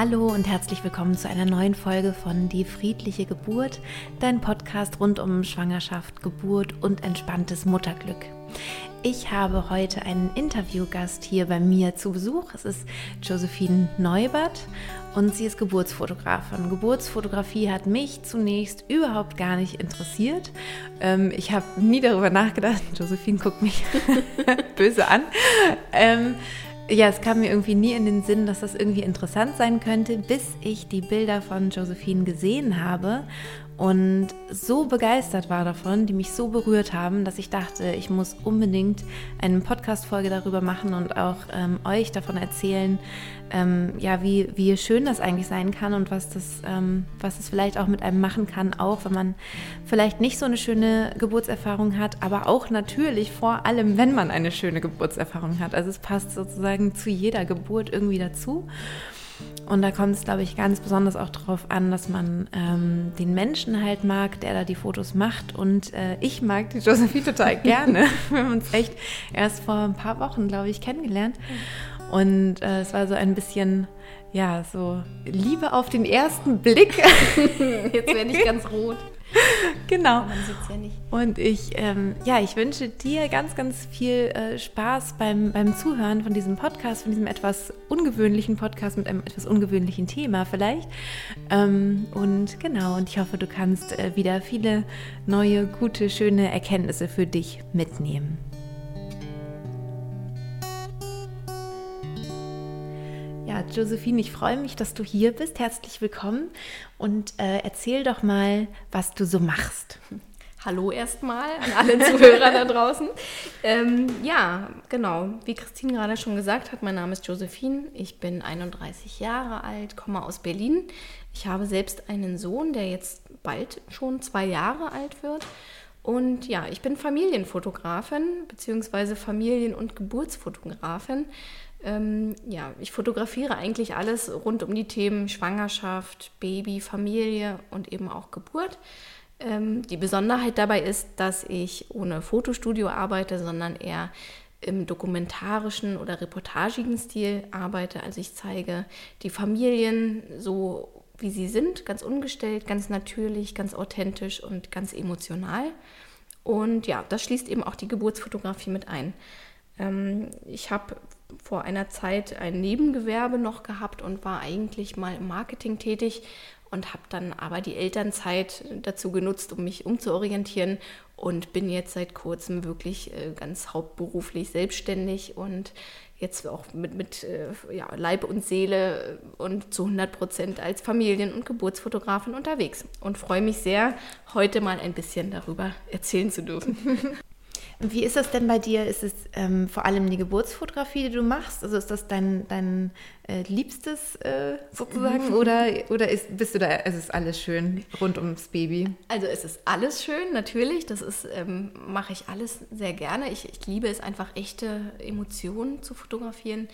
Hallo und herzlich willkommen zu einer neuen Folge von Die friedliche Geburt, dein Podcast rund um Schwangerschaft, Geburt und entspanntes Mutterglück. Ich habe heute einen Interviewgast hier bei mir zu Besuch. Es ist Josephine Neubert und sie ist Geburtsfotografin. Geburtsfotografie hat mich zunächst überhaupt gar nicht interessiert. Ähm, ich habe nie darüber nachgedacht. Josephine guckt mich böse an. Ähm, ja, es kam mir irgendwie nie in den Sinn, dass das irgendwie interessant sein könnte, bis ich die Bilder von Josephine gesehen habe und so begeistert war davon, die mich so berührt haben, dass ich dachte, ich muss unbedingt eine Podcast-Folge darüber machen und auch ähm, euch davon erzählen, ähm, ja, wie, wie schön das eigentlich sein kann und was das, ähm, was es vielleicht auch mit einem machen kann, auch wenn man vielleicht nicht so eine schöne Geburtserfahrung hat, aber auch natürlich vor allem, wenn man eine schöne Geburtserfahrung hat. Also es passt sozusagen zu jeder Geburt irgendwie dazu. Und da kommt es, glaube ich, ganz besonders auch darauf an, dass man ähm, den Menschen halt mag, der da die Fotos macht. Und äh, ich mag die Josephine total gerne. Wir haben uns echt erst vor ein paar Wochen, glaube ich, kennengelernt. Und äh, es war so ein bisschen, ja, so Liebe auf den ersten Blick. Jetzt werde ich ganz rot. genau. Man sieht ja nicht. Und ich, ähm, ja, ich wünsche dir ganz, ganz viel äh, Spaß beim, beim Zuhören von diesem Podcast, von diesem etwas ungewöhnlichen Podcast mit einem etwas ungewöhnlichen Thema vielleicht. Ähm, und genau, und ich hoffe, du kannst äh, wieder viele neue, gute, schöne Erkenntnisse für dich mitnehmen. Ja, Josephine, ich freue mich, dass du hier bist. Herzlich willkommen und äh, erzähl doch mal, was du so machst. Hallo erstmal an alle Zuhörer da draußen. Ähm, ja, genau. Wie Christine gerade schon gesagt hat, mein Name ist Josephine. Ich bin 31 Jahre alt, komme aus Berlin. Ich habe selbst einen Sohn, der jetzt bald schon zwei Jahre alt wird. Und ja, ich bin Familienfotografin bzw. Familien- und Geburtsfotografin. Ähm, ja, ich fotografiere eigentlich alles rund um die Themen Schwangerschaft, Baby, Familie und eben auch Geburt. Ähm, die Besonderheit dabei ist, dass ich ohne Fotostudio arbeite, sondern eher im dokumentarischen oder reportagigen Stil arbeite. Also ich zeige die Familien so, wie sie sind, ganz ungestellt, ganz natürlich, ganz authentisch und ganz emotional. Und ja, das schließt eben auch die Geburtsfotografie mit ein. Ähm, ich habe vor einer Zeit ein Nebengewerbe noch gehabt und war eigentlich mal im Marketing tätig und habe dann aber die Elternzeit dazu genutzt, um mich umzuorientieren und bin jetzt seit kurzem wirklich äh, ganz hauptberuflich selbstständig und jetzt auch mit, mit äh, ja, Leib und Seele und zu 100 Prozent als Familien- und Geburtsfotografin unterwegs und freue mich sehr, heute mal ein bisschen darüber erzählen zu dürfen. Wie ist das denn bei dir? Ist es ähm, vor allem die Geburtsfotografie, die du machst? Also ist das dein, dein äh, Liebstes äh, sozusagen? Mhm. Oder, oder ist, bist du da, es ist alles schön rund ums Baby? Also es ist alles schön, natürlich. Das ist, ähm, mache ich alles sehr gerne. Ich, ich liebe es einfach, echte Emotionen zu fotografieren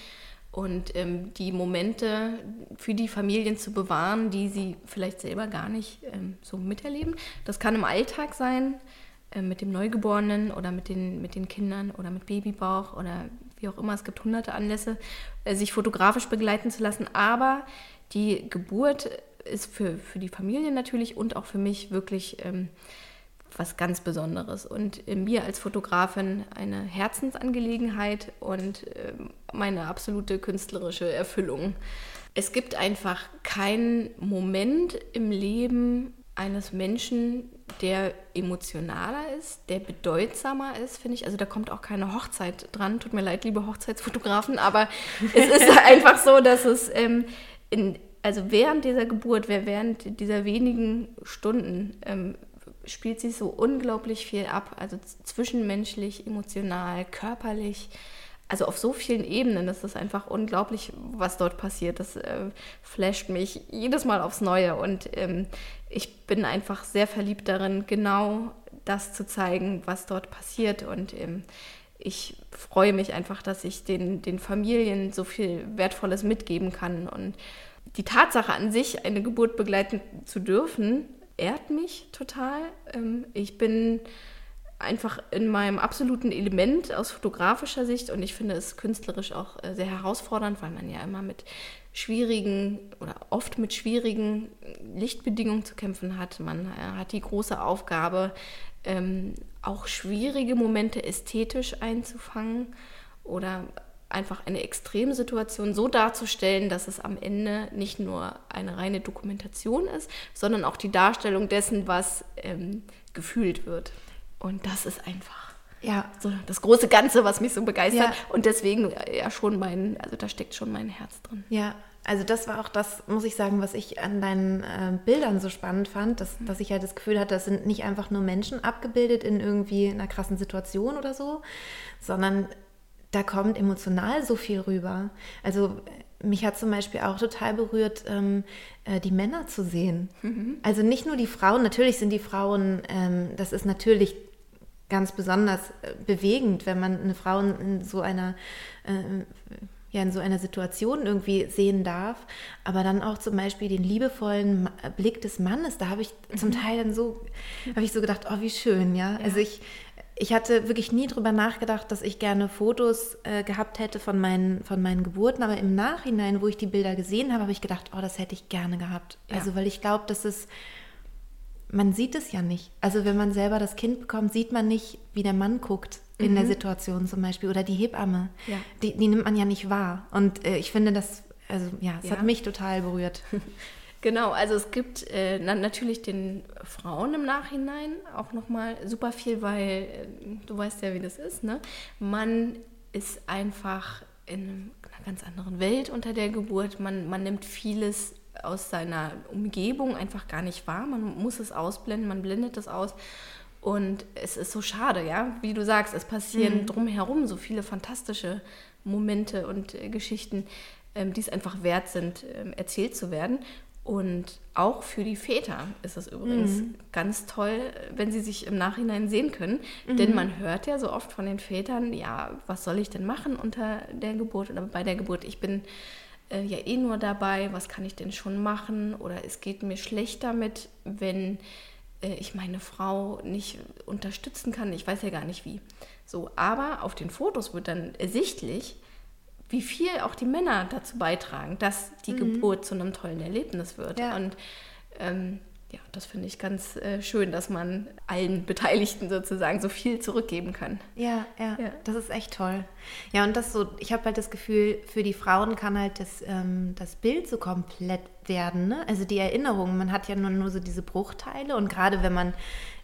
und ähm, die Momente für die Familien zu bewahren, die sie vielleicht selber gar nicht ähm, so miterleben. Das kann im Alltag sein, mit dem Neugeborenen oder mit den, mit den Kindern oder mit Babybauch oder wie auch immer. Es gibt hunderte Anlässe, äh, sich fotografisch begleiten zu lassen. Aber die Geburt ist für, für die Familie natürlich und auch für mich wirklich ähm, was ganz Besonderes und äh, mir als Fotografin eine Herzensangelegenheit und äh, meine absolute künstlerische Erfüllung. Es gibt einfach keinen Moment im Leben eines Menschen, der emotionaler ist, der bedeutsamer ist, finde ich. Also da kommt auch keine Hochzeit dran. Tut mir leid, liebe Hochzeitsfotografen, aber es ist einfach so, dass es ähm, in, also während dieser Geburt, während dieser wenigen Stunden ähm, spielt sich so unglaublich viel ab. Also zwischenmenschlich, emotional, körperlich also auf so vielen Ebenen ist es einfach unglaublich, was dort passiert. Das äh, flasht mich jedes Mal aufs Neue und ähm, ich bin einfach sehr verliebt darin, genau das zu zeigen, was dort passiert. Und ähm, ich freue mich einfach, dass ich den, den Familien so viel Wertvolles mitgeben kann. Und die Tatsache an sich, eine Geburt begleiten zu dürfen, ehrt mich total. Ähm, ich bin einfach in meinem absoluten Element aus fotografischer Sicht. Und ich finde es künstlerisch auch äh, sehr herausfordernd, weil man ja immer mit schwierigen oder oft mit schwierigen Lichtbedingungen zu kämpfen hat. Man äh, hat die große Aufgabe, ähm, auch schwierige Momente ästhetisch einzufangen oder einfach eine Extremsituation so darzustellen, dass es am Ende nicht nur eine reine Dokumentation ist, sondern auch die Darstellung dessen, was ähm, gefühlt wird. Und das ist einfach ja. so das große Ganze, was mich so begeistert. Ja. Und deswegen äh, ja schon mein, also da steckt schon mein Herz drin. Ja, also das war auch das, muss ich sagen, was ich an deinen äh, Bildern so spannend fand, dass, dass ich halt das Gefühl hatte, das sind nicht einfach nur Menschen abgebildet in irgendwie einer krassen Situation oder so, sondern da kommt emotional so viel rüber. Also mich hat zum Beispiel auch total berührt, ähm, äh, die Männer zu sehen. Mhm. Also nicht nur die Frauen, natürlich sind die Frauen, ähm, das ist natürlich ganz besonders äh, bewegend, wenn man eine Frau in so einer äh, ja in so einer Situation irgendwie sehen darf, aber dann auch zum Beispiel den liebevollen Blick des Mannes, da habe ich mhm. zum Teil dann so, habe ich so gedacht, oh wie schön, ja. ja. Also ich ich hatte wirklich nie drüber nachgedacht, dass ich gerne Fotos äh, gehabt hätte von meinen, von meinen Geburten, aber im Nachhinein, wo ich die Bilder gesehen habe, habe ich gedacht, oh, das hätte ich gerne gehabt. Ja. Also, weil ich glaube, dass es, man sieht es ja nicht. Also, wenn man selber das Kind bekommt, sieht man nicht, wie der Mann guckt in mhm. der Situation zum Beispiel oder die Hebamme. Ja. Die, die nimmt man ja nicht wahr. Und äh, ich finde, das, also ja, es ja. hat mich total berührt. Genau, also es gibt äh, natürlich den Frauen im Nachhinein auch nochmal super viel, weil äh, du weißt ja, wie das ist, ne? Man ist einfach in einer ganz anderen Welt unter der Geburt. Man, man nimmt vieles aus seiner Umgebung einfach gar nicht wahr. Man muss es ausblenden, man blendet es aus. Und es ist so schade, ja, wie du sagst, es passieren mhm. drumherum so viele fantastische Momente und äh, Geschichten, ähm, die es einfach wert sind, ähm, erzählt zu werden. Und auch für die Väter ist es übrigens mhm. ganz toll, wenn sie sich im Nachhinein sehen können. Mhm. Denn man hört ja so oft von den Vätern, ja, was soll ich denn machen unter der Geburt oder bei der Geburt? Ich bin äh, ja eh nur dabei, was kann ich denn schon machen? Oder es geht mir schlecht damit, wenn äh, ich meine Frau nicht unterstützen kann. Ich weiß ja gar nicht wie. So, aber auf den Fotos wird dann ersichtlich, wie viel auch die Männer dazu beitragen, dass die mhm. Geburt zu einem tollen Erlebnis wird. Ja. Und ähm, ja, das finde ich ganz äh, schön, dass man allen Beteiligten sozusagen so viel zurückgeben kann. Ja, ja, ja. das ist echt toll. Ja, und das so, ich habe halt das Gefühl, für die Frauen kann halt das, ähm, das Bild so komplett werden. Ne? Also die Erinnerung, man hat ja nur, nur so diese Bruchteile und gerade wenn man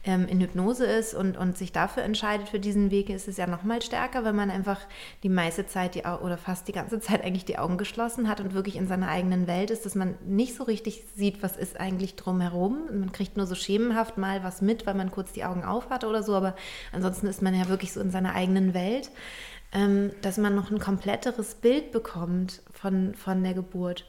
ähm, in Hypnose ist und, und sich dafür entscheidet für diesen Weg, ist es ja noch mal stärker, wenn man einfach die meiste Zeit die, oder fast die ganze Zeit eigentlich die Augen geschlossen hat und wirklich in seiner eigenen Welt ist, dass man nicht so richtig sieht, was ist eigentlich drumherum. Man kriegt nur so schemenhaft mal was mit, weil man kurz die Augen auf hat oder so, aber ansonsten ist man ja wirklich so in seiner eigenen Welt, ähm, dass man noch ein kompletteres Bild bekommt von, von der Geburt.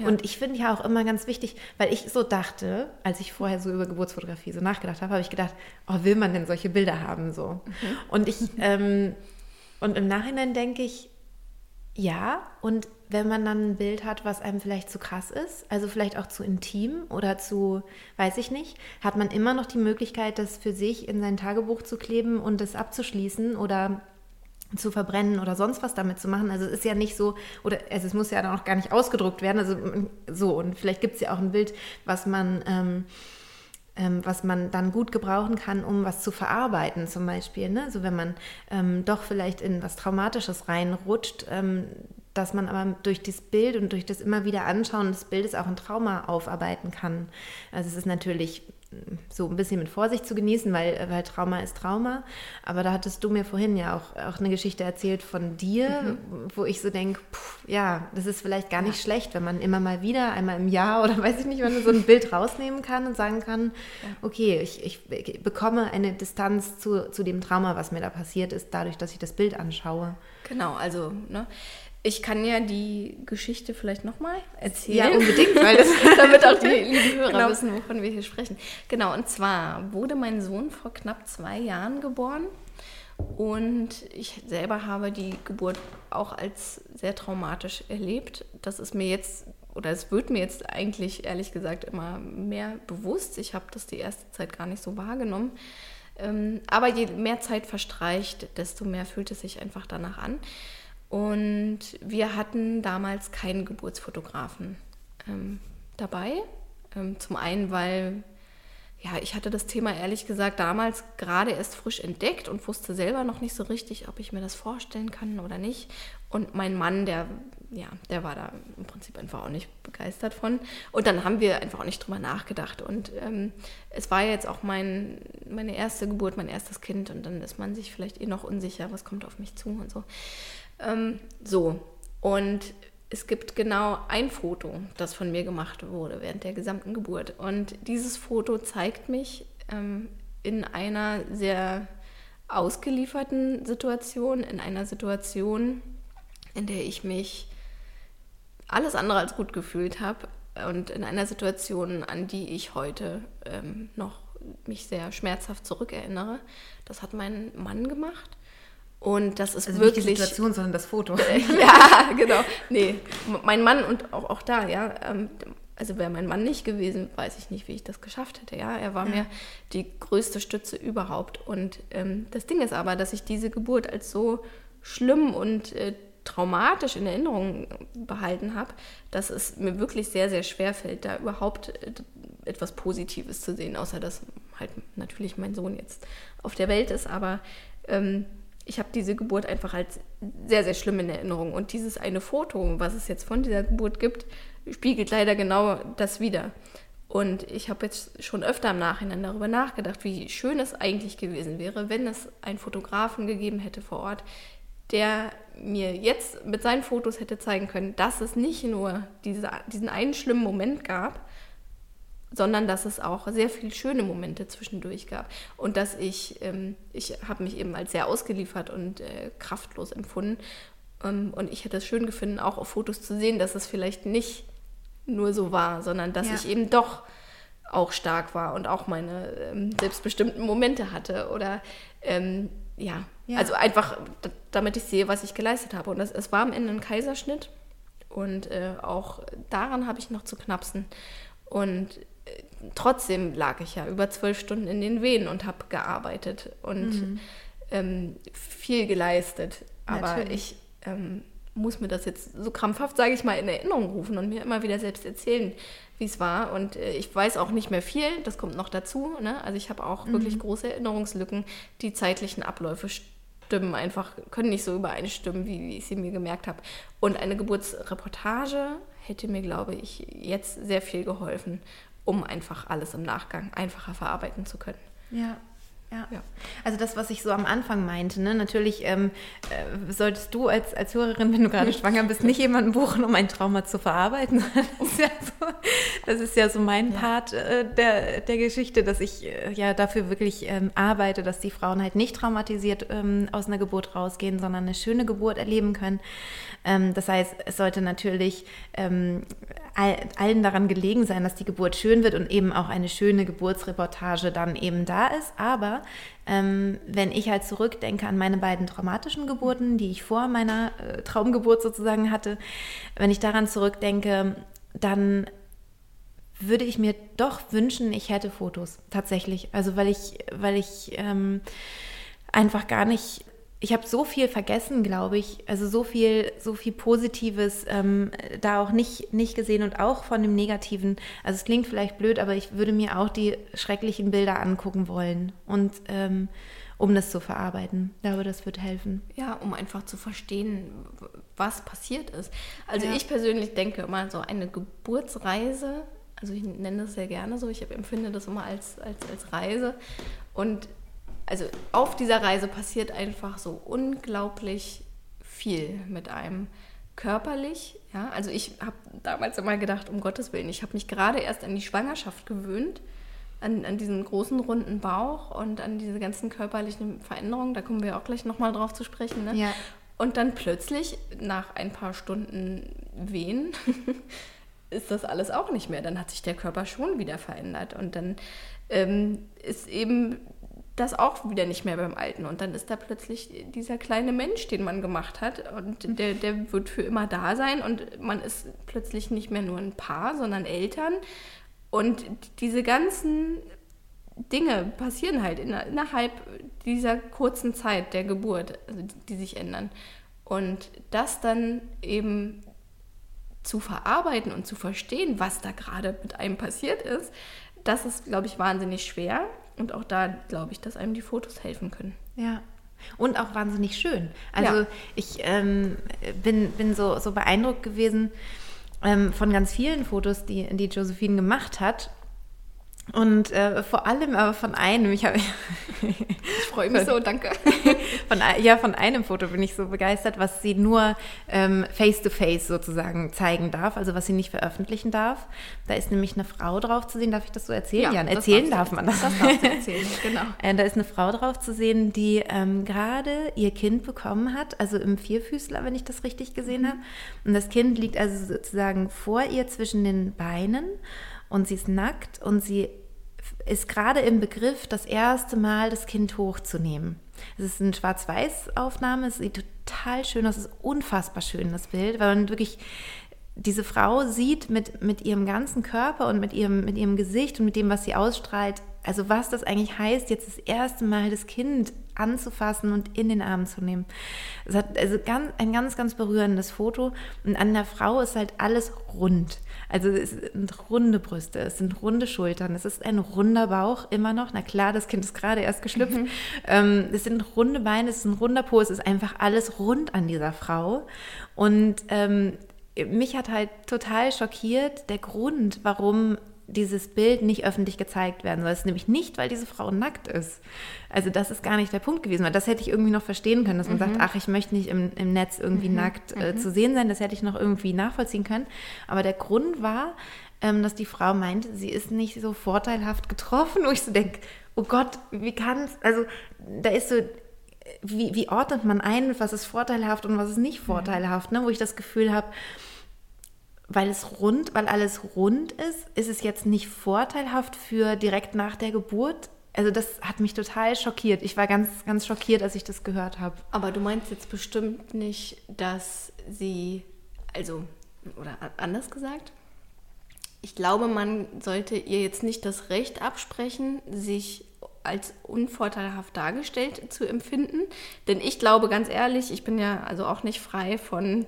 Und ich finde ja auch immer ganz wichtig, weil ich so dachte, als ich vorher so über Geburtsfotografie so nachgedacht habe, habe ich gedacht, oh, will man denn solche Bilder haben so? Mhm. Und ich ähm, und im Nachhinein denke ich, ja. Und wenn man dann ein Bild hat, was einem vielleicht zu krass ist, also vielleicht auch zu intim oder zu, weiß ich nicht, hat man immer noch die Möglichkeit, das für sich in sein Tagebuch zu kleben und das abzuschließen oder zu verbrennen oder sonst was damit zu machen. Also es ist ja nicht so, oder also es muss ja dann auch gar nicht ausgedruckt werden. Also so, und vielleicht gibt es ja auch ein Bild, was man, ähm, ähm, was man dann gut gebrauchen kann, um was zu verarbeiten, zum Beispiel. Ne? So wenn man ähm, doch vielleicht in was Traumatisches reinrutscht, ähm, dass man aber durch das Bild und durch das immer wieder Anschauen des Bildes auch ein Trauma aufarbeiten kann. Also es ist natürlich so ein bisschen mit Vorsicht zu genießen, weil, weil Trauma ist Trauma. Aber da hattest du mir vorhin ja auch, auch eine Geschichte erzählt von dir, mhm. wo ich so denke, ja, das ist vielleicht gar nicht ja. schlecht, wenn man immer mal wieder, einmal im Jahr oder weiß ich nicht, wenn man so ein Bild rausnehmen kann und sagen kann, okay, ich, ich bekomme eine Distanz zu, zu dem Trauma, was mir da passiert ist, dadurch, dass ich das Bild anschaue. Genau, also ne, ich kann ja die Geschichte vielleicht nochmal erzählen. Ja, unbedingt, weil das damit auch die lieben Hörer genau. wissen, wovon wir hier sprechen. Genau, und zwar wurde mein Sohn vor knapp zwei Jahren geboren und ich selber habe die Geburt auch als sehr traumatisch erlebt. Das ist mir jetzt, oder es wird mir jetzt eigentlich ehrlich gesagt immer mehr bewusst. Ich habe das die erste Zeit gar nicht so wahrgenommen. Ähm, aber je mehr Zeit verstreicht, desto mehr fühlt es sich einfach danach an. Und wir hatten damals keinen Geburtsfotografen ähm, dabei. Ähm, zum einen, weil ja, ich hatte das Thema ehrlich gesagt damals gerade erst frisch entdeckt und wusste selber noch nicht so richtig, ob ich mir das vorstellen kann oder nicht. Und mein Mann, der, ja, der war da im Prinzip einfach auch nicht begeistert von. Und dann haben wir einfach auch nicht drüber nachgedacht. Und ähm, es war jetzt auch mein, meine erste Geburt, mein erstes Kind. Und dann ist man sich vielleicht eh noch unsicher, was kommt auf mich zu und so. Ähm, so. Und es gibt genau ein Foto, das von mir gemacht wurde während der gesamten Geburt. Und dieses Foto zeigt mich ähm, in einer sehr ausgelieferten Situation, in einer Situation, in der ich mich alles andere als gut gefühlt habe und in einer Situation, an die ich heute ähm, noch mich sehr schmerzhaft zurückerinnere. Das hat mein Mann gemacht. Und das ist also wirklich. Nicht die Situation, sondern das Foto. ja, genau. Nee, mein Mann und auch, auch da, ja. Ähm, also wäre mein Mann nicht gewesen, weiß ich nicht, wie ich das geschafft hätte. Ja, er war ja. mir die größte Stütze überhaupt. Und ähm, das Ding ist aber, dass ich diese Geburt als so schlimm und äh, traumatisch in Erinnerung behalten habe, dass es mir wirklich sehr, sehr schwer fällt, da überhaupt äh, etwas Positives zu sehen, außer dass halt natürlich mein Sohn jetzt auf der Welt ist. Aber ähm, ich habe diese Geburt einfach als sehr, sehr schlimm in Erinnerung. Und dieses eine Foto, was es jetzt von dieser Geburt gibt, spiegelt leider genau das wieder. Und ich habe jetzt schon öfter im Nachhinein darüber nachgedacht, wie schön es eigentlich gewesen wäre, wenn es einen Fotografen gegeben hätte vor Ort, der mir jetzt mit seinen Fotos hätte zeigen können, dass es nicht nur diese, diesen einen schlimmen Moment gab, sondern dass es auch sehr viele schöne Momente zwischendurch gab und dass ich, ähm, ich habe mich eben als sehr ausgeliefert und äh, kraftlos empfunden ähm, und ich hätte es schön gefunden, auch auf Fotos zu sehen, dass es vielleicht nicht nur so war, sondern dass ja. ich eben doch auch stark war und auch meine ähm, selbstbestimmten Momente hatte oder ähm, ja. ja. also einfach, damit ich sehe, was ich geleistet habe und das, es war am Ende ein Kaiserschnitt und äh, auch daran habe ich noch zu knapsen und trotzdem lag ich ja über zwölf Stunden in den Wehen und habe gearbeitet und mhm. ähm, viel geleistet. Aber Natürlich. ich ähm, muss mir das jetzt so krampfhaft, sage ich mal, in Erinnerung rufen und mir immer wieder selbst erzählen, wie es war. Und äh, ich weiß auch nicht mehr viel, das kommt noch dazu. Ne? Also ich habe auch mhm. wirklich große Erinnerungslücken. Die zeitlichen Abläufe stimmen einfach, können nicht so übereinstimmen, wie, wie ich sie mir gemerkt habe. Und eine Geburtsreportage hätte mir, glaube ich, jetzt sehr viel geholfen um einfach alles im Nachgang einfacher verarbeiten zu können. Ja. Ja. ja. also das, was ich so am Anfang meinte, ne? natürlich ähm, äh, solltest du als, als Hörerin, wenn du gerade schwanger bist, nicht jemanden buchen, um ein Trauma zu verarbeiten. Das ist ja so, das ist ja so mein ja. Part äh, der, der Geschichte, dass ich äh, ja dafür wirklich ähm, arbeite, dass die Frauen halt nicht traumatisiert ähm, aus einer Geburt rausgehen, sondern eine schöne Geburt erleben können. Ähm, das heißt, es sollte natürlich ähm, allen daran gelegen sein, dass die Geburt schön wird und eben auch eine schöne Geburtsreportage dann eben da ist. Aber ähm, wenn ich halt zurückdenke an meine beiden traumatischen Geburten, die ich vor meiner äh, Traumgeburt sozusagen hatte, wenn ich daran zurückdenke, dann würde ich mir doch wünschen, ich hätte Fotos tatsächlich. Also weil ich, weil ich ähm, einfach gar nicht ich habe so viel vergessen, glaube ich. Also so viel, so viel Positives ähm, da auch nicht, nicht gesehen und auch von dem Negativen. Also es klingt vielleicht blöd, aber ich würde mir auch die schrecklichen Bilder angucken wollen und ähm, um das zu verarbeiten. Ich glaube, das wird helfen. Ja, um einfach zu verstehen, was passiert ist. Also ja. ich persönlich denke immer, so eine Geburtsreise, also ich nenne das sehr gerne so, ich empfinde das immer als, als, als Reise. Und also auf dieser Reise passiert einfach so unglaublich viel mit einem körperlich. Ja, also ich habe damals immer gedacht, um Gottes Willen, ich habe mich gerade erst an die Schwangerschaft gewöhnt, an, an diesen großen runden Bauch und an diese ganzen körperlichen Veränderungen. Da kommen wir auch gleich nochmal drauf zu sprechen. Ne? Ja. Und dann plötzlich nach ein paar Stunden Wehen ist das alles auch nicht mehr. Dann hat sich der Körper schon wieder verändert und dann ähm, ist eben das auch wieder nicht mehr beim Alten. Und dann ist da plötzlich dieser kleine Mensch, den man gemacht hat. Und der, der wird für immer da sein. Und man ist plötzlich nicht mehr nur ein Paar, sondern Eltern. Und diese ganzen Dinge passieren halt innerhalb dieser kurzen Zeit der Geburt, also die sich ändern. Und das dann eben zu verarbeiten und zu verstehen, was da gerade mit einem passiert ist, das ist, glaube ich, wahnsinnig schwer. Und auch da glaube ich, dass einem die Fotos helfen können. Ja. Und auch wahnsinnig schön. Also ja. ich ähm, bin, bin so, so beeindruckt gewesen ähm, von ganz vielen Fotos, die, die Josephine gemacht hat. Und äh, vor allem aber von einem, ich ich freue mich so, danke. Von, ja, von einem Foto bin ich so begeistert, was sie nur ähm, face-to-face -face sozusagen zeigen darf, also was sie nicht veröffentlichen darf. Da ist nämlich eine Frau drauf zu sehen, darf ich das so erzählen? Ja, ja erzählen darf man das. Das darfst du erzählen, genau. Äh, da ist eine Frau drauf zu sehen, die ähm, gerade ihr Kind bekommen hat, also im Vierfüßler, wenn ich das richtig gesehen mhm. habe. Und das Kind liegt also sozusagen vor ihr zwischen den Beinen und sie ist nackt und sie ist gerade im Begriff, das erste Mal das Kind hochzunehmen. Es ist eine Schwarz-Weiß-Aufnahme, es sieht total schön aus, es ist unfassbar schön, das Bild, weil man wirklich diese Frau sieht mit, mit ihrem ganzen Körper und mit ihrem, mit ihrem Gesicht und mit dem, was sie ausstrahlt, also was das eigentlich heißt, jetzt das erste Mal das Kind anzufassen und in den Arm zu nehmen. Es hat also ganz, ein ganz, ganz berührendes Foto. Und an der Frau ist halt alles rund. Also es sind runde Brüste, es sind runde Schultern, es ist ein runder Bauch immer noch. Na klar, das Kind ist gerade erst geschlüpft. Mhm. Ähm, es sind runde Beine, es ist ein runder Po, es ist einfach alles rund an dieser Frau. Und ähm, mich hat halt total schockiert der Grund, warum dieses Bild nicht öffentlich gezeigt werden soll. Es ist nämlich nicht, weil diese Frau nackt ist. Also das ist gar nicht der Punkt gewesen, weil das hätte ich irgendwie noch verstehen können, dass man mhm. sagt, ach, ich möchte nicht im, im Netz irgendwie mhm. nackt äh, mhm. zu sehen sein. Das hätte ich noch irgendwie nachvollziehen können. Aber der Grund war, ähm, dass die Frau meinte, sie ist nicht so vorteilhaft getroffen, wo ich so denke, oh Gott, wie kann es, also da ist so, wie, wie ordnet man ein, was ist vorteilhaft und was ist nicht vorteilhaft, ne? wo ich das Gefühl habe, weil es rund, weil alles rund ist, ist es jetzt nicht vorteilhaft für direkt nach der Geburt. Also das hat mich total schockiert. Ich war ganz, ganz schockiert, als ich das gehört habe. Aber du meinst jetzt bestimmt nicht, dass sie, also, oder anders gesagt, ich glaube, man sollte ihr jetzt nicht das Recht absprechen, sich als unvorteilhaft dargestellt zu empfinden. Denn ich glaube ganz ehrlich, ich bin ja also auch nicht frei von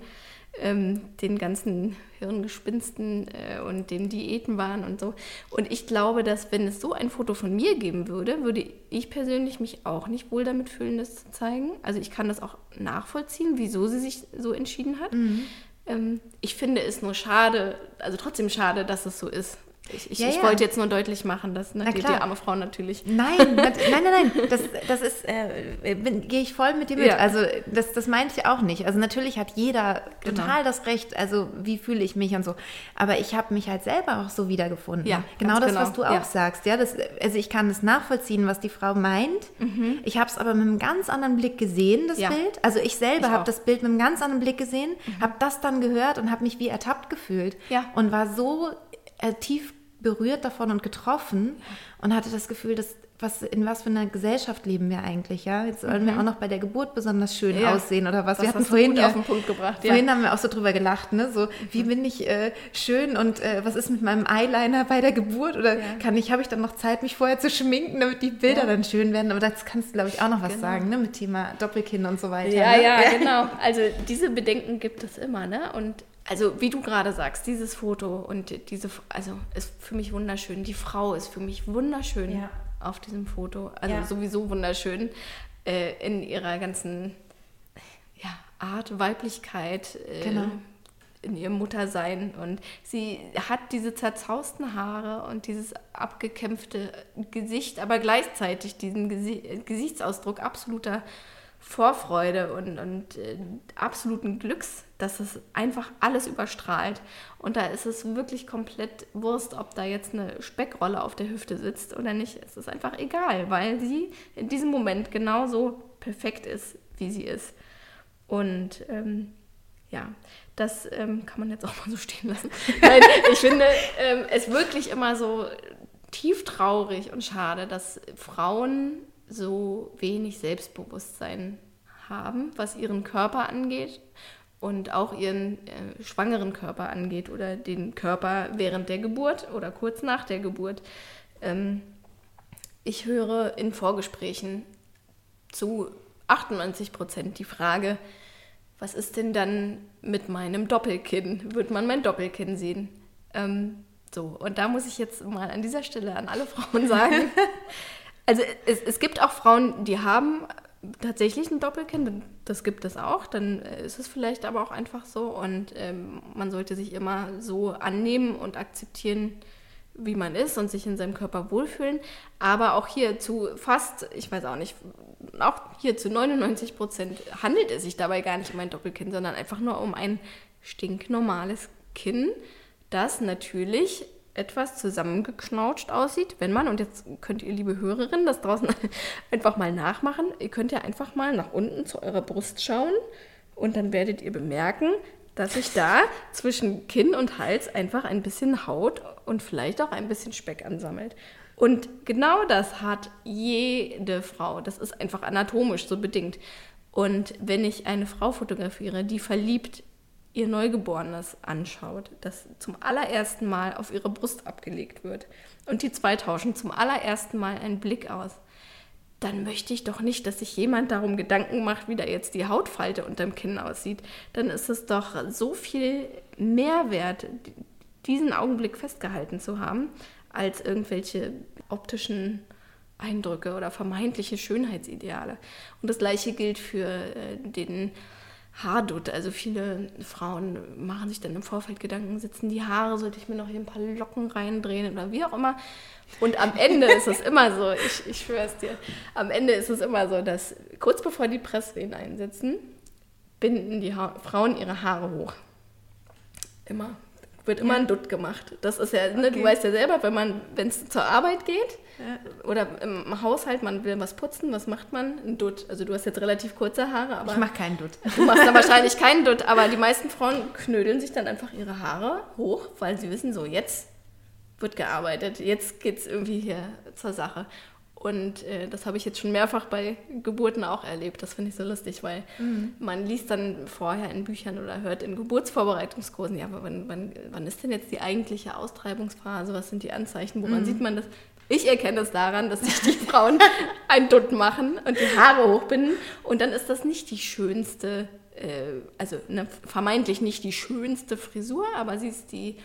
ähm, den ganzen Hirngespinsten äh, und den Diäten waren und so. Und ich glaube, dass wenn es so ein Foto von mir geben würde, würde ich persönlich mich auch nicht wohl damit fühlen, das zu zeigen. Also ich kann das auch nachvollziehen, wieso sie sich so entschieden hat. Mhm. Ähm, ich finde es nur schade, also trotzdem schade, dass es so ist. Ich, ich, ja, ich ja. wollte jetzt nur deutlich machen, dass ne, die, die, arme Frau natürlich. Nein, nein, nein, nein. Das, das ist, äh, gehe ich voll mit dir mit. Ja. Also das, das meinte ich auch nicht. Also natürlich hat jeder genau. total das Recht, also wie fühle ich mich und so. Aber ich habe mich halt selber auch so wiedergefunden. Ja, genau das, genau. was du auch sagst. Ja, das, also ich kann das nachvollziehen, was die Frau meint. Mhm. Ich habe es aber mit einem ganz anderen Blick gesehen, das Bild. Also ich selber habe das Bild mit einem ganz anderen Blick gesehen, mhm. habe das dann gehört und habe mich wie ertappt gefühlt. Ja. Und war so äh, tief berührt davon und getroffen und hatte das Gefühl, dass was, in was für einer Gesellschaft leben wir eigentlich, ja? Jetzt sollen mhm. wir auch noch bei der Geburt besonders schön ja. aussehen oder was? Das wir hatten vorhin ja, auf den Punkt gebracht. Vorhin ja. haben wir auch so drüber gelacht, ne? So, mhm. wie bin ich äh, schön und äh, was ist mit meinem Eyeliner bei der Geburt oder ja. kann ich, habe ich dann noch Zeit, mich vorher zu schminken, damit die Bilder dann schön werden? Aber das kannst du, glaube ich, auch noch was genau. sagen, ne? Mit Thema Doppelkinn und so weiter. Ja, ne? ja, genau. Also diese Bedenken gibt es immer, ne? Und also wie du gerade sagst, dieses Foto und diese, also ist für mich wunderschön. Die Frau ist für mich wunderschön ja. auf diesem Foto. Also ja. sowieso wunderschön äh, in ihrer ganzen ja, Art, Weiblichkeit. Äh, genau. In ihrem Muttersein. Und sie hat diese zerzausten Haare und dieses abgekämpfte Gesicht, aber gleichzeitig diesen Gesichtsausdruck absoluter Vorfreude und, und äh, absoluten Glücks, dass es einfach alles überstrahlt. Und da ist es wirklich komplett Wurst, ob da jetzt eine Speckrolle auf der Hüfte sitzt oder nicht. Es ist einfach egal, weil sie in diesem Moment genauso perfekt ist, wie sie ist. Und ähm, ja, das ähm, kann man jetzt auch mal so stehen lassen. Nein, ich finde ähm, es wirklich immer so tief traurig und schade, dass Frauen so wenig Selbstbewusstsein haben, was ihren Körper angeht und auch ihren äh, schwangeren Körper angeht oder den Körper während der Geburt oder kurz nach der Geburt. Ähm, ich höre in Vorgesprächen zu 98 Prozent die Frage, was ist denn dann mit meinem Doppelkinn? Wird man mein Doppelkinn sehen? Ähm, so, und da muss ich jetzt mal an dieser Stelle an alle Frauen sagen, also es, es gibt auch Frauen, die haben tatsächlich ein Doppelkinn, das gibt es auch, dann ist es vielleicht aber auch einfach so und ähm, man sollte sich immer so annehmen und akzeptieren, wie man ist und sich in seinem Körper wohlfühlen. Aber auch hier zu fast, ich weiß auch nicht, auch hier zu 99 Prozent handelt es sich dabei gar nicht um ein Doppelkinn, sondern einfach nur um ein stinknormales Kinn, das natürlich etwas zusammengeknautscht aussieht, wenn man, und jetzt könnt ihr, liebe Hörerinnen, das draußen einfach mal nachmachen, ihr könnt ja einfach mal nach unten zu eurer Brust schauen und dann werdet ihr bemerken, dass sich da zwischen Kinn und Hals einfach ein bisschen Haut und vielleicht auch ein bisschen Speck ansammelt. Und genau das hat jede Frau. Das ist einfach anatomisch so bedingt. Und wenn ich eine Frau fotografiere, die verliebt ihr Neugeborenes anschaut, das zum allerersten Mal auf ihre Brust abgelegt wird und die zwei tauschen zum allerersten Mal einen Blick aus, dann möchte ich doch nicht, dass sich jemand darum Gedanken macht, wie da jetzt die Hautfalte unterm Kinn aussieht. Dann ist es doch so viel Mehrwert, diesen Augenblick festgehalten zu haben, als irgendwelche optischen Eindrücke oder vermeintliche Schönheitsideale. Und das gleiche gilt für äh, den Haardutt. Also viele Frauen machen sich dann im Vorfeld Gedanken, sitzen die Haare, sollte ich mir noch hier ein paar Locken reindrehen oder wie auch immer. Und am Ende ist es immer so, ich, ich schwöre es dir, am Ende ist es immer so, dass kurz bevor die Presswehen einsetzen, binden die ha Frauen ihre Haare hoch. Immer wird immer ja. ein Dutt gemacht. Das ist ja, ne, okay. du weißt ja selber, wenn man, wenn es zur Arbeit geht ja. oder im Haushalt, man will was putzen, was macht man? Ein Dutt. Also du hast jetzt relativ kurze Haare, aber. Ich mache keinen Dutt. Du machst dann wahrscheinlich keinen Dutt, aber die meisten Frauen knödeln sich dann einfach ihre Haare hoch, weil sie wissen, so jetzt wird gearbeitet, jetzt geht es irgendwie hier zur Sache. Und äh, das habe ich jetzt schon mehrfach bei Geburten auch erlebt. Das finde ich so lustig, weil mhm. man liest dann vorher in Büchern oder hört in Geburtsvorbereitungskursen, ja, aber wann, wann, wann ist denn jetzt die eigentliche Austreibungsphase? Was sind die Anzeichen? Woran mhm. sieht man das? Ich erkenne das daran, dass sich die Frauen ein Dutt machen und die Haare hochbinden. Und dann ist das nicht die schönste, äh, also ne, vermeintlich nicht die schönste Frisur, aber sie ist die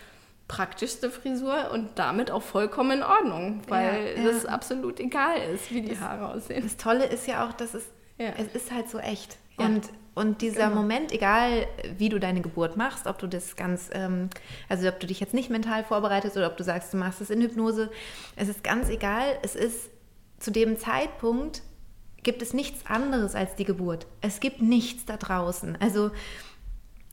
praktischste Frisur und damit auch vollkommen in Ordnung, weil ja, es absolut egal ist, wie die das, Haare aussehen. Das Tolle ist ja auch, dass es, ja. es ist halt so echt. Und, und dieser genau. Moment, egal wie du deine Geburt machst, ob du das ganz, ähm, also ob du dich jetzt nicht mental vorbereitest oder ob du sagst, du machst es in Hypnose, es ist ganz egal. Es ist zu dem Zeitpunkt gibt es nichts anderes als die Geburt. Es gibt nichts da draußen. Also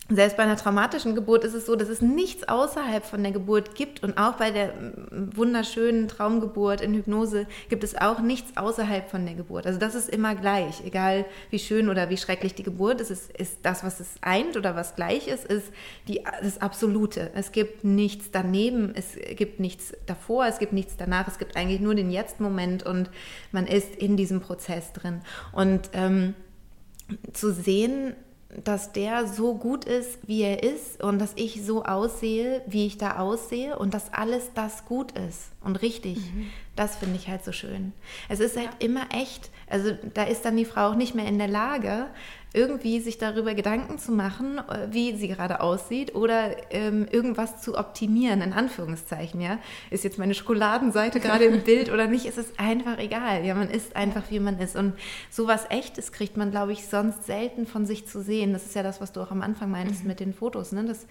selbst bei einer traumatischen Geburt ist es so, dass es nichts außerhalb von der Geburt gibt und auch bei der mm, wunderschönen Traumgeburt in Hypnose gibt es auch nichts außerhalb von der Geburt. Also das ist immer gleich, egal wie schön oder wie schrecklich die Geburt ist, ist, ist das, was es eint oder was gleich ist, ist die, das Absolute. Es gibt nichts daneben, es gibt nichts davor, es gibt nichts danach, es gibt eigentlich nur den Jetzt-Moment und man ist in diesem Prozess drin. Und ähm, zu sehen, dass der so gut ist, wie er ist und dass ich so aussehe, wie ich da aussehe und dass alles das gut ist und richtig. Mhm. Das finde ich halt so schön. Es ist halt ja. immer echt. Also da ist dann die Frau auch nicht mehr in der Lage, irgendwie sich darüber Gedanken zu machen, äh, wie sie gerade aussieht oder ähm, irgendwas zu optimieren, in Anführungszeichen, ja. Ist jetzt meine Schokoladenseite gerade im Bild oder nicht, ist es einfach egal. Ja, man ist einfach, wie man ist. Und sowas Echtes kriegt man, glaube ich, sonst selten von sich zu sehen. Das ist ja das, was du auch am Anfang meintest mhm. mit den Fotos, ne? Das,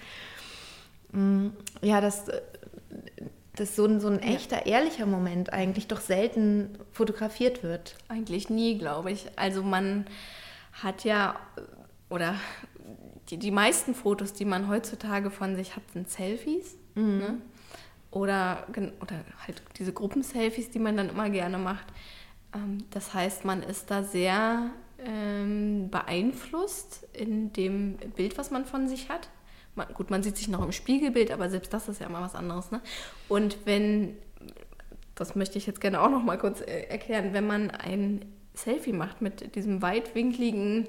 mh, mm, ja, das dass so ein, so ein echter, ehrlicher Moment eigentlich doch selten fotografiert wird. Eigentlich nie, glaube ich. Also man hat ja, oder die, die meisten Fotos, die man heutzutage von sich hat, sind Selfies. Mhm. Ne? Oder, oder halt diese Gruppenselfies, die man dann immer gerne macht. Ähm, das heißt, man ist da sehr ähm, beeinflusst in dem Bild, was man von sich hat. Man, gut, man sieht sich noch im Spiegelbild, aber selbst das ist ja immer was anderes. Ne? Und wenn, das möchte ich jetzt gerne auch noch mal kurz äh, erklären, wenn man ein Selfie macht mit diesem weitwinkligen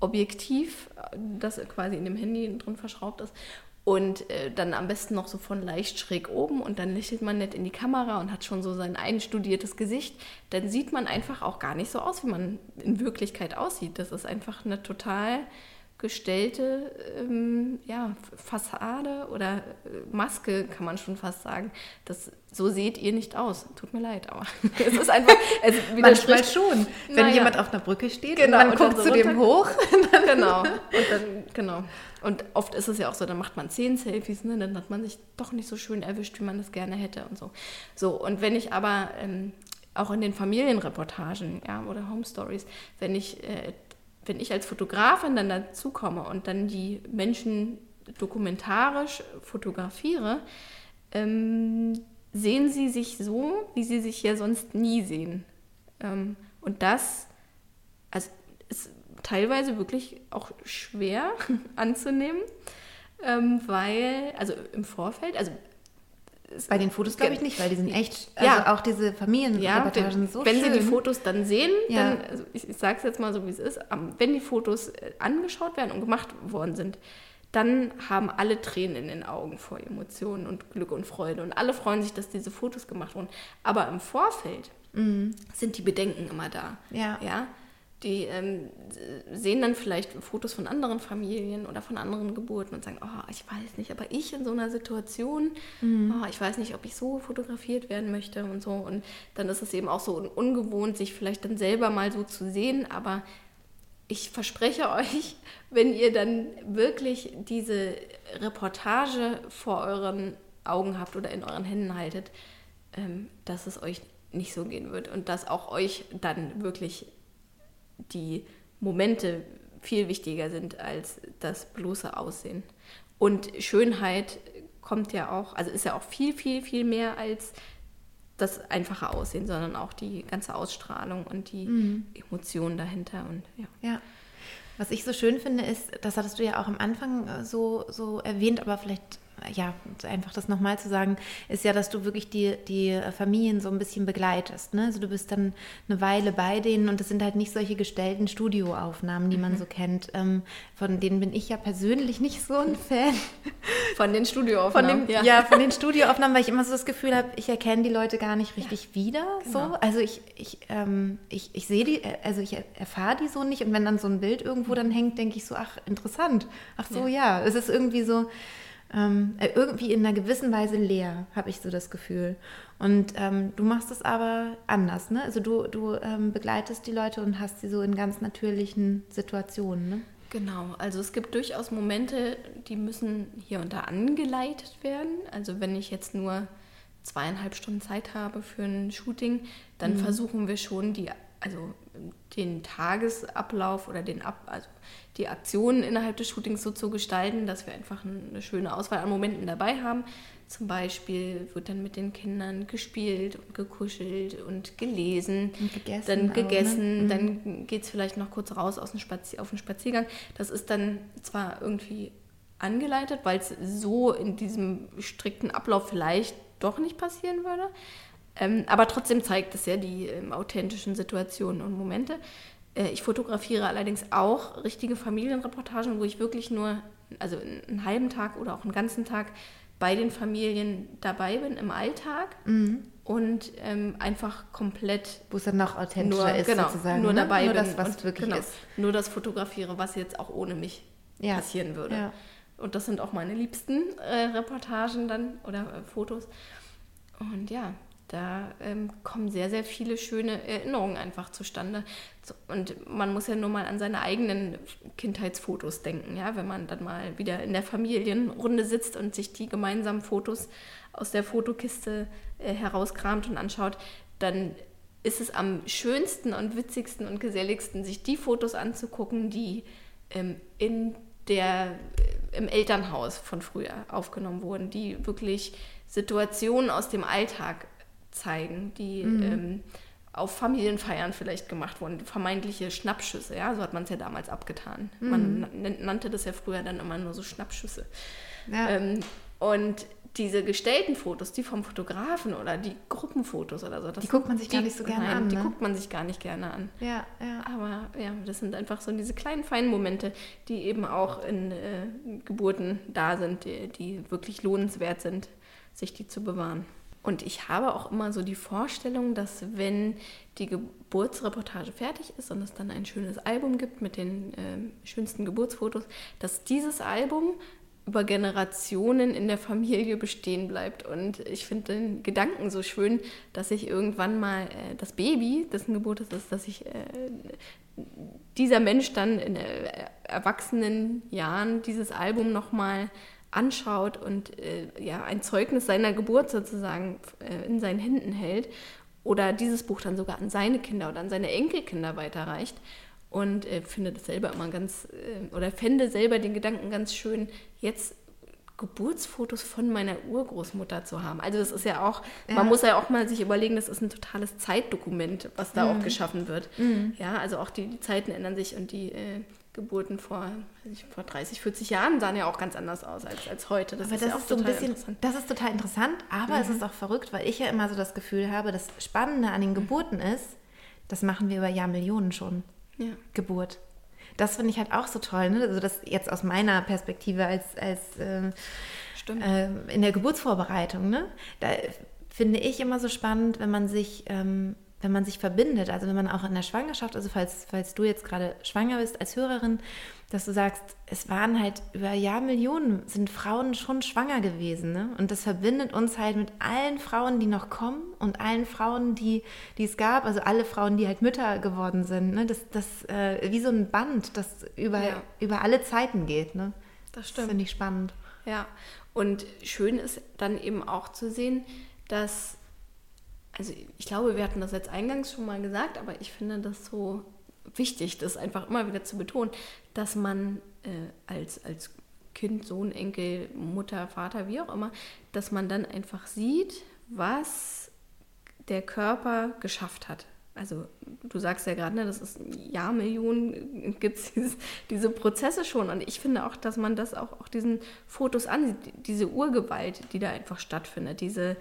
Objektiv, das quasi in dem Handy drin verschraubt ist. Und äh, dann am besten noch so von leicht schräg oben und dann lächelt man nett in die Kamera und hat schon so sein einstudiertes Gesicht. Dann sieht man einfach auch gar nicht so aus, wie man in Wirklichkeit aussieht. Das ist einfach eine total gestellte ähm, ja, Fassade oder äh, Maske, kann man schon fast sagen. Das, so seht ihr nicht aus. Tut mir leid, aber es ist einfach. Es Manchmal schon. Wenn naja. jemand auf einer Brücke steht genau, und man guckt so zu dem hoch. genau. Und dann, genau. Und oft ist es ja auch so, dann macht man zehn Selfies, ne? dann hat man sich doch nicht so schön erwischt, wie man das gerne hätte und so. So, und wenn ich aber ähm, auch in den Familienreportagen ja, oder Home Stories, wenn ich äh, wenn ich als Fotografin dann dazukomme und dann die Menschen dokumentarisch fotografiere, ähm, sehen sie sich so, wie sie sich ja sonst nie sehen. Ähm, und das also ist teilweise wirklich auch schwer anzunehmen, ähm, weil, also im Vorfeld, also bei den Fotos glaube ich nicht, weil die sind echt, also ja. auch diese Familienreportagen ja, sind so Wenn schön. Sie die Fotos dann sehen, ja. dann, also ich, ich sage es jetzt mal so, wie es ist, wenn die Fotos äh, angeschaut werden und gemacht worden sind, dann haben alle Tränen in den Augen vor Emotionen und Glück und Freude. Und alle freuen sich, dass diese Fotos gemacht wurden. Aber im Vorfeld mhm. sind die Bedenken immer da. Ja. ja? Die ähm, sehen dann vielleicht Fotos von anderen Familien oder von anderen Geburten und sagen, oh, ich weiß nicht, aber ich in so einer Situation, mhm. oh, ich weiß nicht, ob ich so fotografiert werden möchte und so. Und dann ist es eben auch so ungewohnt, sich vielleicht dann selber mal so zu sehen, aber ich verspreche euch, wenn ihr dann wirklich diese Reportage vor euren Augen habt oder in euren Händen haltet, ähm, dass es euch nicht so gehen wird und dass auch euch dann wirklich die Momente viel wichtiger sind als das bloße Aussehen. Und Schönheit kommt ja auch, also ist ja auch viel, viel, viel mehr als das einfache Aussehen, sondern auch die ganze Ausstrahlung und die mhm. Emotionen dahinter. Und, ja. ja. Was ich so schön finde, ist, das hattest du ja auch am Anfang äh, so, so erwähnt, aber vielleicht ja, einfach das nochmal zu sagen, ist ja, dass du wirklich die, die Familien so ein bisschen begleitest. Ne? Also du bist dann eine Weile bei denen und das sind halt nicht solche gestellten Studioaufnahmen, die man mhm. so kennt. Ähm, von denen bin ich ja persönlich nicht so ein Fan. Von den Studioaufnahmen? Von den, ja. ja. von den Studioaufnahmen, weil ich immer so das Gefühl habe, ich erkenne die Leute gar nicht richtig ja, wieder. Genau. So. Also ich, ich, ähm, ich, ich sehe die, also ich erfahre die so nicht und wenn dann so ein Bild irgendwo dann hängt, denke ich so, ach, interessant. Ach so, ja, ja. es ist irgendwie so ähm, äh, irgendwie in einer gewissen Weise leer, habe ich so das Gefühl. Und ähm, du machst es aber anders, ne? Also du, du ähm, begleitest die Leute und hast sie so in ganz natürlichen Situationen, ne? Genau, also es gibt durchaus Momente, die müssen hier und da angeleitet werden. Also wenn ich jetzt nur zweieinhalb Stunden Zeit habe für ein Shooting, dann mhm. versuchen wir schon die, also den Tagesablauf oder den Ab, also die Aktionen innerhalb des Shootings so zu gestalten, dass wir einfach eine schöne Auswahl an Momenten dabei haben. Zum Beispiel wird dann mit den Kindern gespielt und gekuschelt und gelesen. Und gegessen. Dann gegessen, auch, ne? dann mhm. geht es vielleicht noch kurz raus aus dem Spazier auf den Spaziergang. Das ist dann zwar irgendwie angeleitet, weil es so in diesem strikten Ablauf vielleicht doch nicht passieren würde. Ähm, aber trotzdem zeigt es ja die ähm, authentischen Situationen und Momente. Äh, ich fotografiere allerdings auch richtige Familienreportagen, wo ich wirklich nur, also einen halben Tag oder auch einen ganzen Tag bei den Familien dabei bin im Alltag mhm. und ähm, einfach komplett. Wo es dann noch authentischer nur, ist, genau, sozusagen. Nur ne? dabei nur bin. das, was und, wirklich genau, ist. Nur das fotografiere, was jetzt auch ohne mich ja. passieren würde. Ja. Und das sind auch meine liebsten äh, Reportagen dann oder äh, Fotos. Und ja, da ähm, kommen sehr, sehr viele schöne Erinnerungen einfach zustande. Und man muss ja nur mal an seine eigenen Kindheitsfotos denken, ja, wenn man dann mal wieder in der Familienrunde sitzt und sich die gemeinsamen Fotos aus der Fotokiste äh, herauskramt und anschaut, dann ist es am schönsten und witzigsten und geselligsten, sich die Fotos anzugucken, die ähm, in der, äh, im Elternhaus von früher aufgenommen wurden, die wirklich Situationen aus dem Alltag zeigen, die mhm. ähm, auf Familienfeiern vielleicht gemacht wurden, vermeintliche Schnappschüsse, ja, so hat man es ja damals abgetan. Mhm. Man nannte das ja früher dann immer nur so Schnappschüsse. Ja. Ähm, und diese gestellten Fotos, die vom Fotografen oder die Gruppenfotos oder so, die guckt man sich die, gar nicht so gerne nein, an. Die ne? guckt man sich gar nicht gerne an. Ja, ja. Aber ja, das sind einfach so diese kleinen feinen Momente, die eben auch in äh, Geburten da sind, die, die wirklich lohnenswert sind, sich die zu bewahren. Und ich habe auch immer so die Vorstellung, dass wenn die Geburtsreportage fertig ist und es dann ein schönes Album gibt mit den äh, schönsten Geburtsfotos, dass dieses Album über Generationen in der Familie bestehen bleibt. Und ich finde den Gedanken so schön, dass ich irgendwann mal äh, das Baby, dessen Geburt es ist, dass ich äh, dieser Mensch dann in äh, erwachsenen Jahren dieses Album nochmal anschaut und äh, ja, ein Zeugnis seiner Geburt sozusagen äh, in seinen Händen hält oder dieses Buch dann sogar an seine Kinder oder an seine Enkelkinder weiterreicht und äh, finde das selber immer ganz äh, oder fände selber den Gedanken ganz schön, jetzt Geburtsfotos von meiner Urgroßmutter zu haben. Also das ist ja auch, ja. man muss ja auch mal sich überlegen, das ist ein totales Zeitdokument, was da mhm. auch geschaffen wird. Mhm. Ja, also auch die, die, Zeiten ändern sich und die äh, Geburten vor, vor 30, 40 Jahren sahen ja auch ganz anders aus als, als heute. Das aber ist das ja auch ist so ein bisschen, das ist total interessant, aber mhm. es ist auch verrückt, weil ich ja immer so das Gefühl habe, das Spannende an den mhm. Geburten ist, das machen wir über Jahrmillionen schon. Ja. Geburt. Das finde ich halt auch so toll, ne? Also das jetzt aus meiner Perspektive als, als äh, äh, in der Geburtsvorbereitung, ne? Da finde ich immer so spannend, wenn man sich ähm, wenn man sich verbindet, also wenn man auch in der Schwangerschaft, also falls, falls du jetzt gerade schwanger bist als Hörerin, dass du sagst, es waren halt über Jahrmillionen sind Frauen schon schwanger gewesen. Ne? Und das verbindet uns halt mit allen Frauen, die noch kommen und allen Frauen, die, die es gab, also alle Frauen, die halt Mütter geworden sind. Ne? Das, das äh, wie so ein Band, das über, ja. über alle Zeiten geht. Ne? Das stimmt. Das finde ich spannend. Ja, und schön ist dann eben auch zu sehen, dass also ich glaube, wir hatten das jetzt eingangs schon mal gesagt, aber ich finde das so wichtig, das einfach immer wieder zu betonen, dass man äh, als, als Kind, Sohn, Enkel, Mutter, Vater, wie auch immer, dass man dann einfach sieht, was der Körper geschafft hat. Also du sagst ja gerade, ne, das ist Jahrmillionen, gibt es diese Prozesse schon. Und ich finde auch, dass man das auch, auch diesen Fotos ansieht, diese Urgewalt, die da einfach stattfindet, diese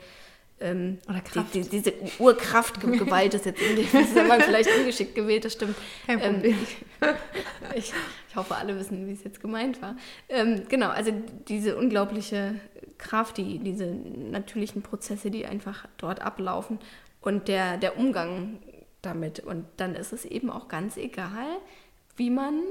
ähm. Die, die, diese Urkraft Gewalt ist jetzt Zusammenhang vielleicht ungeschickt gewählt, das stimmt. Kein ähm, Problem. Ähm, ich, ich, hoffe, alle wissen, wie es jetzt gemeint war. Ähm, genau, also diese unglaubliche Kraft, die, diese natürlichen Prozesse, die einfach dort ablaufen und der, der Umgang damit. Und dann ist es eben auch ganz egal, wie man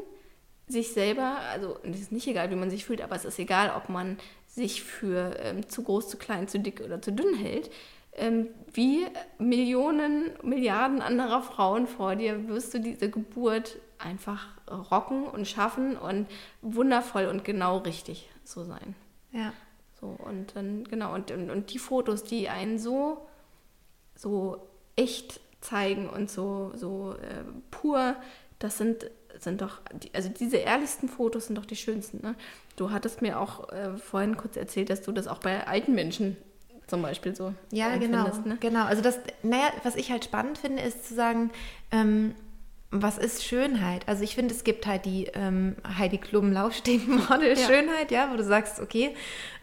sich selber, also es ist nicht egal, wie man sich fühlt, aber es ist egal, ob man sich für ähm, zu groß, zu klein, zu dick oder zu dünn hält, ähm, wie Millionen, Milliarden anderer Frauen vor dir wirst du diese Geburt einfach rocken und schaffen und wundervoll und genau richtig so sein. Ja. So, und dann, genau, und, und, und die Fotos, die einen so, so echt zeigen und so, so äh, pur, das sind sind doch, also diese ehrlichsten Fotos sind doch die schönsten. Ne? Du hattest mir auch äh, vorhin kurz erzählt, dass du das auch bei alten Menschen zum Beispiel so Ja, genau. Ne? Genau. Also das, naja, was ich halt spannend finde, ist zu sagen, ähm, was ist Schönheit? Also ich finde, es gibt halt die ähm, Heidi Klum Laufstegen-Model Schönheit, ja. ja. wo du sagst, okay,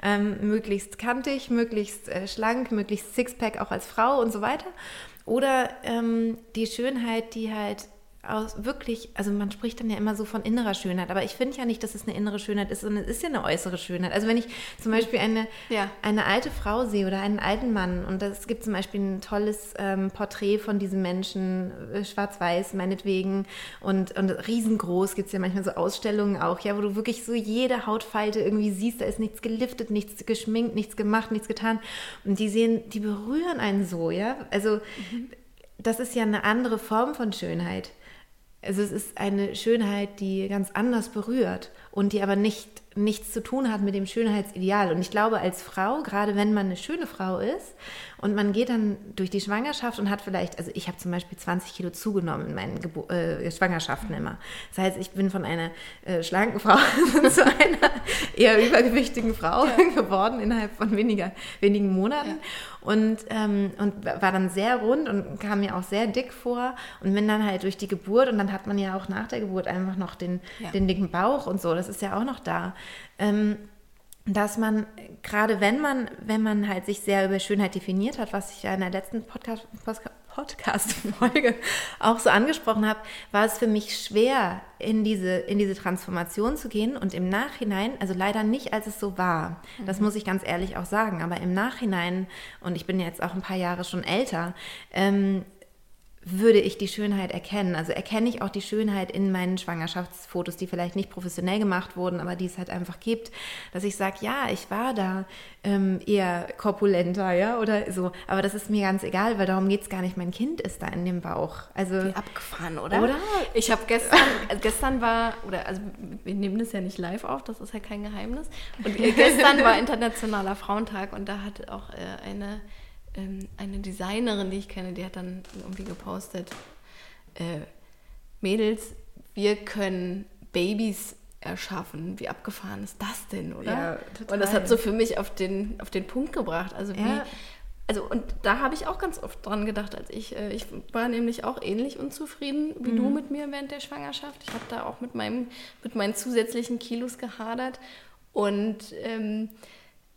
ähm, möglichst kantig, möglichst äh, schlank, möglichst Sixpack auch als Frau und so weiter. Oder ähm, die Schönheit, die halt aus wirklich, also man spricht dann ja immer so von innerer Schönheit, aber ich finde ja nicht, dass es eine innere Schönheit ist, sondern es ist ja eine äußere Schönheit. Also wenn ich zum Beispiel eine, ja. eine alte Frau sehe oder einen alten Mann und es gibt zum Beispiel ein tolles ähm, Porträt von diesem Menschen, äh, schwarz-weiß meinetwegen und, und riesengroß, gibt es ja manchmal so Ausstellungen auch, ja, wo du wirklich so jede Hautfalte irgendwie siehst, da ist nichts geliftet, nichts geschminkt, nichts gemacht, nichts getan und die sehen, die berühren einen so, ja, also mhm. das ist ja eine andere Form von Schönheit. Also es ist eine Schönheit, die ganz anders berührt und die aber nicht nichts zu tun hat mit dem Schönheitsideal. Und ich glaube, als Frau, gerade wenn man eine schöne Frau ist und man geht dann durch die Schwangerschaft und hat vielleicht, also ich habe zum Beispiel 20 Kilo zugenommen in meinen Gebu äh, Schwangerschaften immer. Das heißt, ich bin von einer äh, schlanken Frau zu einer eher übergewichtigen Frau ja. geworden innerhalb von weniger, wenigen Monaten. Ja. Und, ähm, und war dann sehr rund und kam mir auch sehr dick vor und bin dann halt durch die Geburt und dann hat man ja auch nach der Geburt einfach noch den, ja. den dicken Bauch und so, das ist ja auch noch da. Ähm, dass man, gerade wenn man, wenn man halt sich sehr über Schönheit definiert hat, was ich ja in der letzten Podcast, Podcast-Folge auch so angesprochen habe, war es für mich schwer, in diese, in diese Transformation zu gehen und im Nachhinein, also leider nicht, als es so war, mhm. das muss ich ganz ehrlich auch sagen, aber im Nachhinein, und ich bin jetzt auch ein paar Jahre schon älter, ähm, würde ich die Schönheit erkennen. Also erkenne ich auch die Schönheit in meinen Schwangerschaftsfotos, die vielleicht nicht professionell gemacht wurden, aber die es halt einfach gibt, dass ich sage, ja, ich war da ähm, eher korpulenter, ja, oder so. Aber das ist mir ganz egal, weil darum geht es gar nicht. Mein Kind ist da in dem Bauch. Also Wie abgefahren, oder? Oder? Ich habe gestern, also gestern war, oder also wir nehmen das ja nicht live auf, das ist ja kein Geheimnis. Und gestern war Internationaler Frauentag und da hat auch äh, eine ähm, eine Designerin, die ich kenne, die hat dann irgendwie gepostet, äh, Mädels, wir können Babys erschaffen. Wie abgefahren ist das denn, oder? Ja, total. Und das hat so für mich auf den, auf den Punkt gebracht. Also wie, ja. also und da habe ich auch ganz oft dran gedacht, als ich, äh, ich war nämlich auch ähnlich unzufrieden wie mhm. du mit mir während der Schwangerschaft. Ich habe da auch mit meinem, mit meinen zusätzlichen Kilos gehadert und ähm,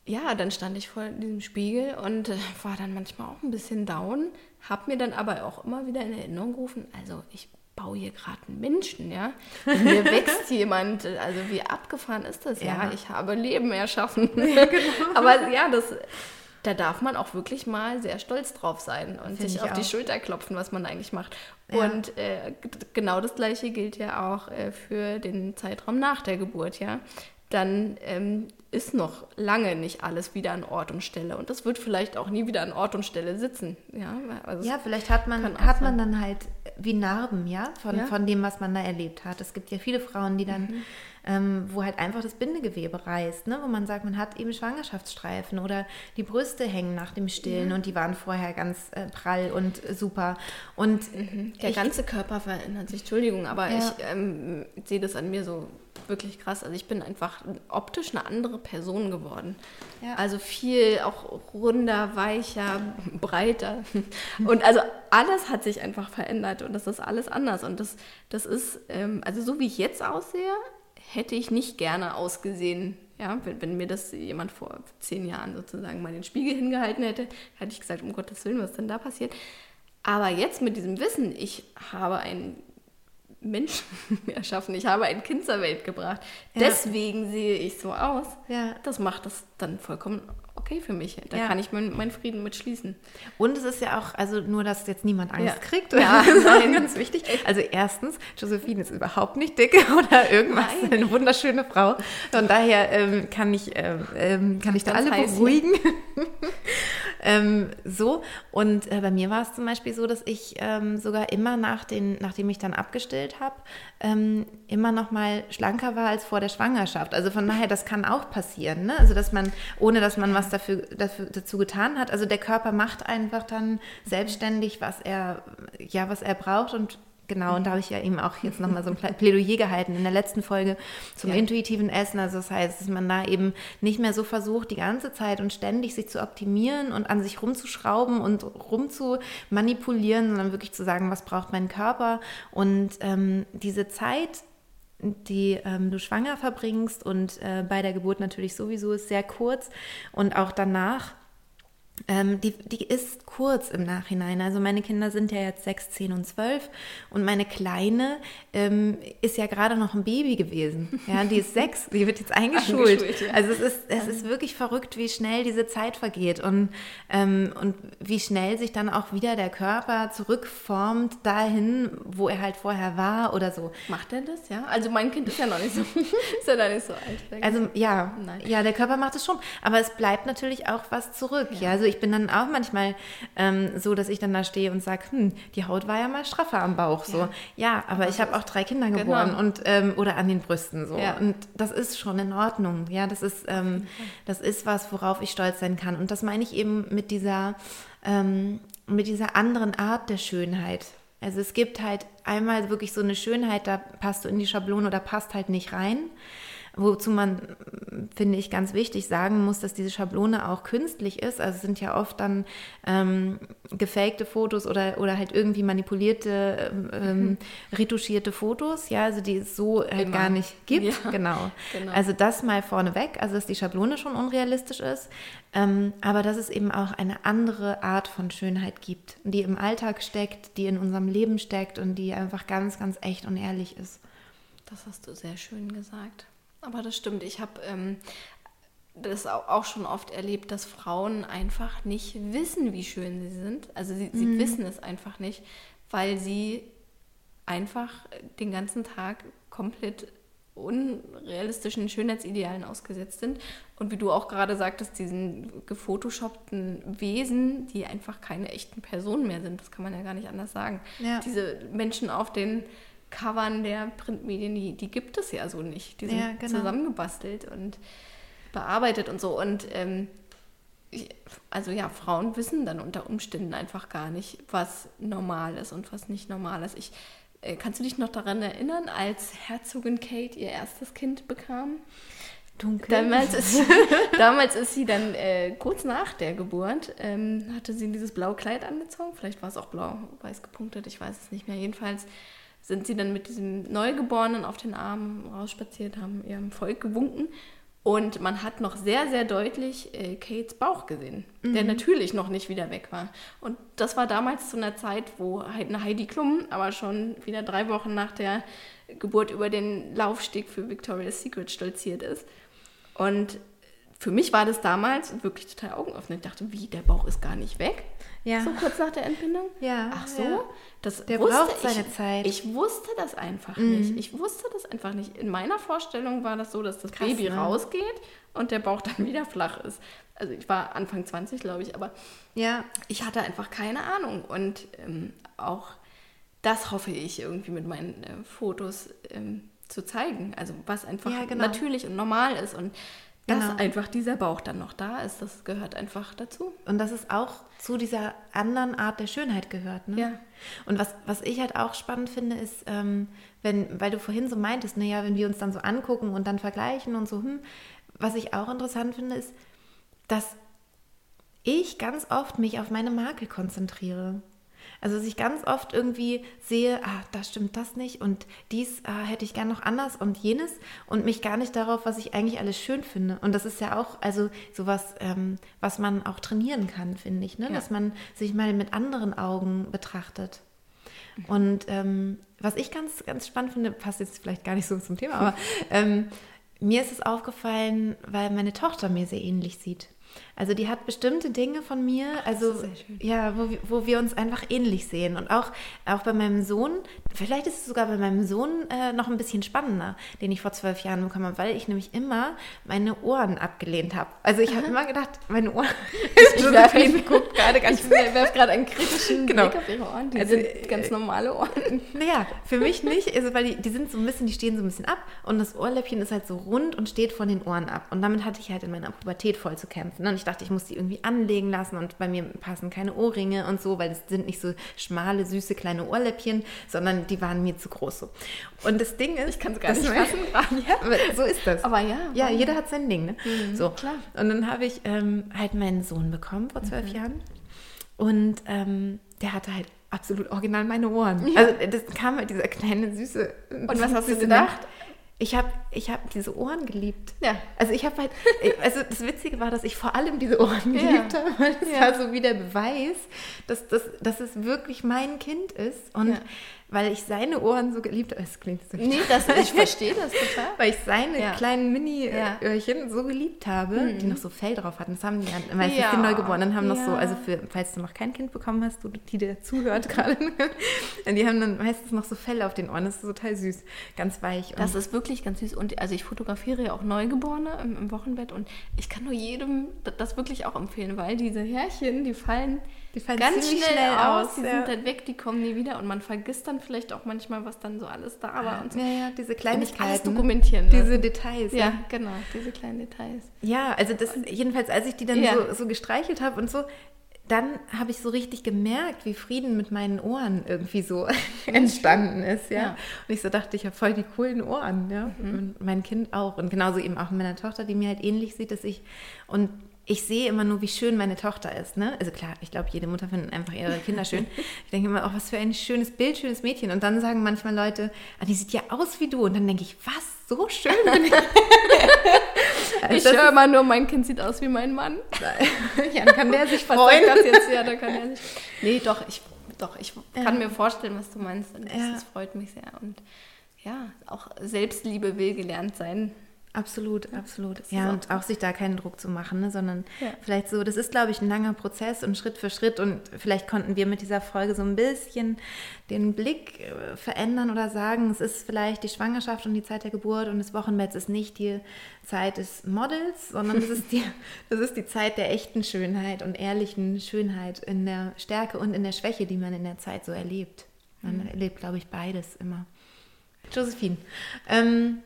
ja, dann stand ich vor diesem Spiegel und äh, war dann manchmal auch ein bisschen down, habe mir dann aber auch immer wieder in Erinnerung gerufen, also ich baue hier gerade einen Menschen, ja. In mir wächst jemand, also wie abgefahren ist das, ja. ja? Ich habe Leben erschaffen. Ja, genau. aber ja, das, da darf man auch wirklich mal sehr stolz drauf sein und Find sich auf auch. die Schulter klopfen, was man eigentlich macht. Ja. Und äh, genau das Gleiche gilt ja auch äh, für den Zeitraum nach der Geburt, ja dann ähm, ist noch lange nicht alles wieder an Ort und Stelle. Und das wird vielleicht auch nie wieder an Ort und Stelle sitzen. Ja, also ja vielleicht hat man, hat man dann halt wie Narben, ja von, ja? von dem, was man da erlebt hat. Es gibt ja viele Frauen, die dann, mhm. ähm, wo halt einfach das Bindegewebe reißt, ne? wo man sagt, man hat eben Schwangerschaftsstreifen oder die Brüste hängen nach dem Stillen ja. und die waren vorher ganz äh, prall und äh, super. Und mhm. der ich, ganze Körper verändert sich, Entschuldigung, aber ja. ich ähm, sehe das an mir so wirklich krass. Also ich bin einfach optisch eine andere Person geworden. Ja. Also viel auch runder, weicher, breiter. Und also alles hat sich einfach verändert und das ist alles anders. Und das, das ist, ähm, also so wie ich jetzt aussehe, hätte ich nicht gerne ausgesehen. Ja, wenn, wenn, mir das jemand vor zehn Jahren sozusagen mal den Spiegel hingehalten hätte, hätte ich gesagt, um Gottes Willen, was ist denn da passiert? Aber jetzt mit diesem Wissen, ich habe ein Menschen erschaffen. Ich habe ein Kind zur Welt gebracht. Ja. Deswegen sehe ich so aus. Ja. Das macht das dann vollkommen okay für mich. Da ja. kann ich meinen mein Frieden mit schließen. Und es ist ja auch, also nur, dass jetzt niemand Angst ja. kriegt. Ja, nein, ganz wichtig. Also erstens, Josephine ist überhaupt nicht dick oder irgendwas. Nein. Eine wunderschöne Frau. Von daher ähm, kann ich, ähm, ähm kann ich da alle beruhigen. Ähm, so. Und äh, bei mir war es zum Beispiel so, dass ich ähm, sogar immer nach den, nachdem ich dann abgestillt habe, ähm, immer noch mal schlanker war als vor der Schwangerschaft. Also von daher, das kann auch passieren. Ne? Also dass man, ohne dass man was dafür, dafür, dazu getan hat. Also der Körper macht einfach dann selbstständig, was er, ja, was er braucht und Genau, und da habe ich ja eben auch jetzt nochmal so ein Plädoyer gehalten in der letzten Folge zum ja. intuitiven Essen. Also das heißt, dass man da eben nicht mehr so versucht, die ganze Zeit und ständig sich zu optimieren und an sich rumzuschrauben und rumzumanipulieren, sondern wirklich zu sagen, was braucht mein Körper. Und ähm, diese Zeit, die ähm, du schwanger verbringst und äh, bei der Geburt natürlich sowieso ist sehr kurz und auch danach ähm, die, die ist kurz im Nachhinein. Also meine Kinder sind ja jetzt sechs, zehn und zwölf und meine Kleine ähm, ist ja gerade noch ein Baby gewesen. Ja, die ist sechs, die wird jetzt eingeschult. eingeschult ja. Also es ist, es ist wirklich verrückt, wie schnell diese Zeit vergeht und, ähm, und wie schnell sich dann auch wieder der Körper zurückformt dahin, wo er halt vorher war oder so. Macht er das, ja? Also mein Kind ist ja noch nicht so, ist ja noch nicht so alt. Also ja, Nein. ja, der Körper macht es schon, aber es bleibt natürlich auch was zurück. Ja, ja? Also ich bin dann auch manchmal ähm, so, dass ich dann da stehe und sage, hm, die Haut war ja mal straffer am Bauch. So, ja, ja aber ich habe auch drei Kinder genau. geboren genau. und ähm, oder an den Brüsten so. Ja. Und das ist schon in Ordnung. Ja, das ist, ähm, das ist was, worauf ich stolz sein kann. Und das meine ich eben mit dieser, ähm, mit dieser anderen Art der Schönheit. Also es gibt halt einmal wirklich so eine Schönheit, da passt du in die Schablone oder passt halt nicht rein. Wozu man, finde ich, ganz wichtig sagen muss, dass diese Schablone auch künstlich ist. Also es sind ja oft dann ähm, gefakte Fotos oder, oder halt irgendwie manipulierte, ähm, mhm. retuschierte Fotos, ja, also die es so halt Immer. gar nicht gibt. Ja, genau. genau. Also das mal vorneweg, also dass die Schablone schon unrealistisch ist, ähm, aber dass es eben auch eine andere Art von Schönheit gibt, die im Alltag steckt, die in unserem Leben steckt und die einfach ganz, ganz echt und ehrlich ist. Das hast du sehr schön gesagt. Aber das stimmt. Ich habe ähm, das auch schon oft erlebt, dass Frauen einfach nicht wissen, wie schön sie sind. Also sie, sie mhm. wissen es einfach nicht, weil sie einfach den ganzen Tag komplett unrealistischen Schönheitsidealen ausgesetzt sind. Und wie du auch gerade sagtest, diesen gefotoshoppten Wesen, die einfach keine echten Personen mehr sind. Das kann man ja gar nicht anders sagen. Ja. Diese Menschen auf den Covern der Printmedien, die, die gibt es ja so nicht. Die sind ja, genau. zusammengebastelt und bearbeitet und so. Und ähm, also ja, Frauen wissen dann unter Umständen einfach gar nicht, was normal ist und was nicht normal ist. Ich äh, kannst du dich noch daran erinnern, als Herzogin Kate ihr erstes Kind bekam? Dunkel. Damals ist, damals ist sie dann äh, kurz nach der Geburt, ähm, hatte sie dieses blaue Kleid angezogen. Vielleicht war es auch blau-weiß gepunktet, ich weiß es nicht mehr. Jedenfalls sind sie dann mit diesem Neugeborenen auf den Armen rausspaziert, haben ihrem Volk gewunken und man hat noch sehr, sehr deutlich äh, Kates Bauch gesehen, mhm. der natürlich noch nicht wieder weg war. Und das war damals zu einer Zeit, wo eine Heidi Klum aber schon wieder drei Wochen nach der Geburt über den Laufsteg für Victoria's Secret stolziert ist. Und für mich war das damals wirklich total augenöffnend. Ich dachte, wie, der Bauch ist gar nicht weg? Ja. So kurz nach der Entbindung? Ja. Ach so? Ja. Das der braucht seine ich, Zeit. Ich wusste das einfach mhm. nicht. Ich wusste das einfach nicht. In meiner Vorstellung war das so, dass das Krass, Baby ne? rausgeht und der Bauch dann wieder flach ist. Also ich war Anfang 20, glaube ich, aber ja. ich hatte einfach keine Ahnung. Und ähm, auch das hoffe ich irgendwie mit meinen äh, Fotos ähm, zu zeigen. Also was einfach ja, genau. natürlich und normal ist. Und dass genau. einfach dieser Bauch dann noch da ist, das gehört einfach dazu. Und dass es auch zu dieser anderen Art der Schönheit gehört. Ne? Ja. Und was, was ich halt auch spannend finde, ist, ähm, wenn, weil du vorhin so meintest, naja, wenn wir uns dann so angucken und dann vergleichen und so, hm, was ich auch interessant finde, ist, dass ich ganz oft mich auf meine Makel konzentriere. Also dass ich ganz oft irgendwie sehe, ah, da stimmt das nicht und dies ah, hätte ich gern noch anders und jenes und mich gar nicht darauf, was ich eigentlich alles schön finde. Und das ist ja auch also sowas, ähm, was man auch trainieren kann, finde ich, ne? Ja. dass man sich mal mit anderen Augen betrachtet. Und ähm, was ich ganz, ganz spannend finde, passt jetzt vielleicht gar nicht so zum Thema, aber ähm, mir ist es aufgefallen, weil meine Tochter mir sehr ähnlich sieht. Also die hat bestimmte Dinge von mir, also ja, wo, wo wir uns einfach ähnlich sehen. Und auch, auch bei meinem Sohn, vielleicht ist es sogar bei meinem Sohn äh, noch ein bisschen spannender, den ich vor zwölf Jahren bekommen habe, weil ich nämlich immer meine Ohren abgelehnt habe. Also ich habe immer gedacht, meine Ohren. ich werfe gerade ganz werf gerade einen kritischen genau. Blick auf ihre Ohren. Die also, sind ganz äh, normale Ohren. Naja, für mich nicht, also weil die, die sind so ein bisschen, die stehen so ein bisschen ab und das Ohrläppchen ist halt so rund und steht von den Ohren ab. Und damit hatte ich halt in meiner Pubertät voll zu kämpfen. Und ich dachte, ich muss die irgendwie anlegen lassen und bei mir passen keine Ohrringe und so, weil es sind nicht so schmale, süße kleine Ohrläppchen, sondern die waren mir zu groß so. Und das Ding ist, ich kann es gar nicht fassen gerade. Ja, so ist das. Aber ja. Ja, jeder hat sein Ding. Ne? Mhm, so. Klar. Und dann habe ich ähm, halt meinen Sohn bekommen vor zwölf mhm. Jahren und ähm, der hatte halt absolut original meine Ohren. Ja. Also das kam halt dieser kleine süße. Und was hast du gedacht? Ich habe ich hab diese Ohren geliebt. Ja. Also ich habe halt, also das Witzige war, dass ich vor allem diese Ohren geliebt ja. habe, weil es ja. war so wie der Beweis, dass, dass, dass es wirklich mein Kind ist. Und ja weil ich seine Ohren so geliebt habe. Es klingt so Nee, das, ich verstehe das total. weil ich seine ja. kleinen Mini-Öhrchen so geliebt habe, mhm. die noch so Fell drauf hatten. Das haben die dann, meistens ja. die Neugeborenen haben noch so, also für, falls du noch kein Kind bekommen hast, du, die dir zuhört gerade, die haben dann meistens noch so Fell auf den Ohren. Das ist total süß, ganz weich. das ist wirklich ganz süß. Und also ich fotografiere ja auch Neugeborene im, im Wochenbett und ich kann nur jedem das wirklich auch empfehlen, weil diese Härchen, die fallen die fallen ganz schnell, schnell, aus, aus die ja. sind dann weg, die kommen nie wieder und man vergisst dann vielleicht auch manchmal, was dann so alles da war und so. Ja, ja, diese Kleinigkeiten. Alles dokumentieren. Lassen. Diese Details. Ja, ja, genau, diese kleinen Details. Ja, also das, jedenfalls, als ich die dann ja. so, so gestreichelt habe und so, dann habe ich so richtig gemerkt, wie Frieden mit meinen Ohren irgendwie so entstanden ist, ja? ja. Und ich so dachte, ich habe voll die coolen Ohren, ja. Mhm. Und mein Kind auch. Und genauso eben auch meiner Tochter, die mir halt ähnlich sieht, dass ich und ich sehe immer nur, wie schön meine Tochter ist. Ne? Also klar, ich glaube, jede Mutter findet einfach ihre Kinder schön. Ich denke immer, oh, was für ein schönes Bild, schönes Mädchen. Und dann sagen manchmal Leute, ah, die sieht ja aus wie du. Und dann denke ich, was, so schön bin ich. also ich höre immer nur, mein Kind sieht aus wie mein Mann. ja, dann kann der sich freuen. Das jetzt? Ja, da kann er sich. Nee, doch, ich, doch, ich ja. kann mir vorstellen, was du meinst. Und das, ja. das freut mich sehr. Und ja, auch Selbstliebe will gelernt sein. Absolut, absolut. Ja, und auch sich da keinen Druck zu machen, ne, sondern ja. vielleicht so, das ist, glaube ich, ein langer Prozess und Schritt für Schritt. Und vielleicht konnten wir mit dieser Folge so ein bisschen den Blick äh, verändern oder sagen, es ist vielleicht die Schwangerschaft und die Zeit der Geburt und des Wochenbetts ist nicht die Zeit des Models, sondern es ist die, das ist die Zeit der echten Schönheit und ehrlichen Schönheit in der Stärke und in der Schwäche, die man in der Zeit so erlebt. Man mhm. erlebt, glaube ich, beides immer. Josephine, ähm,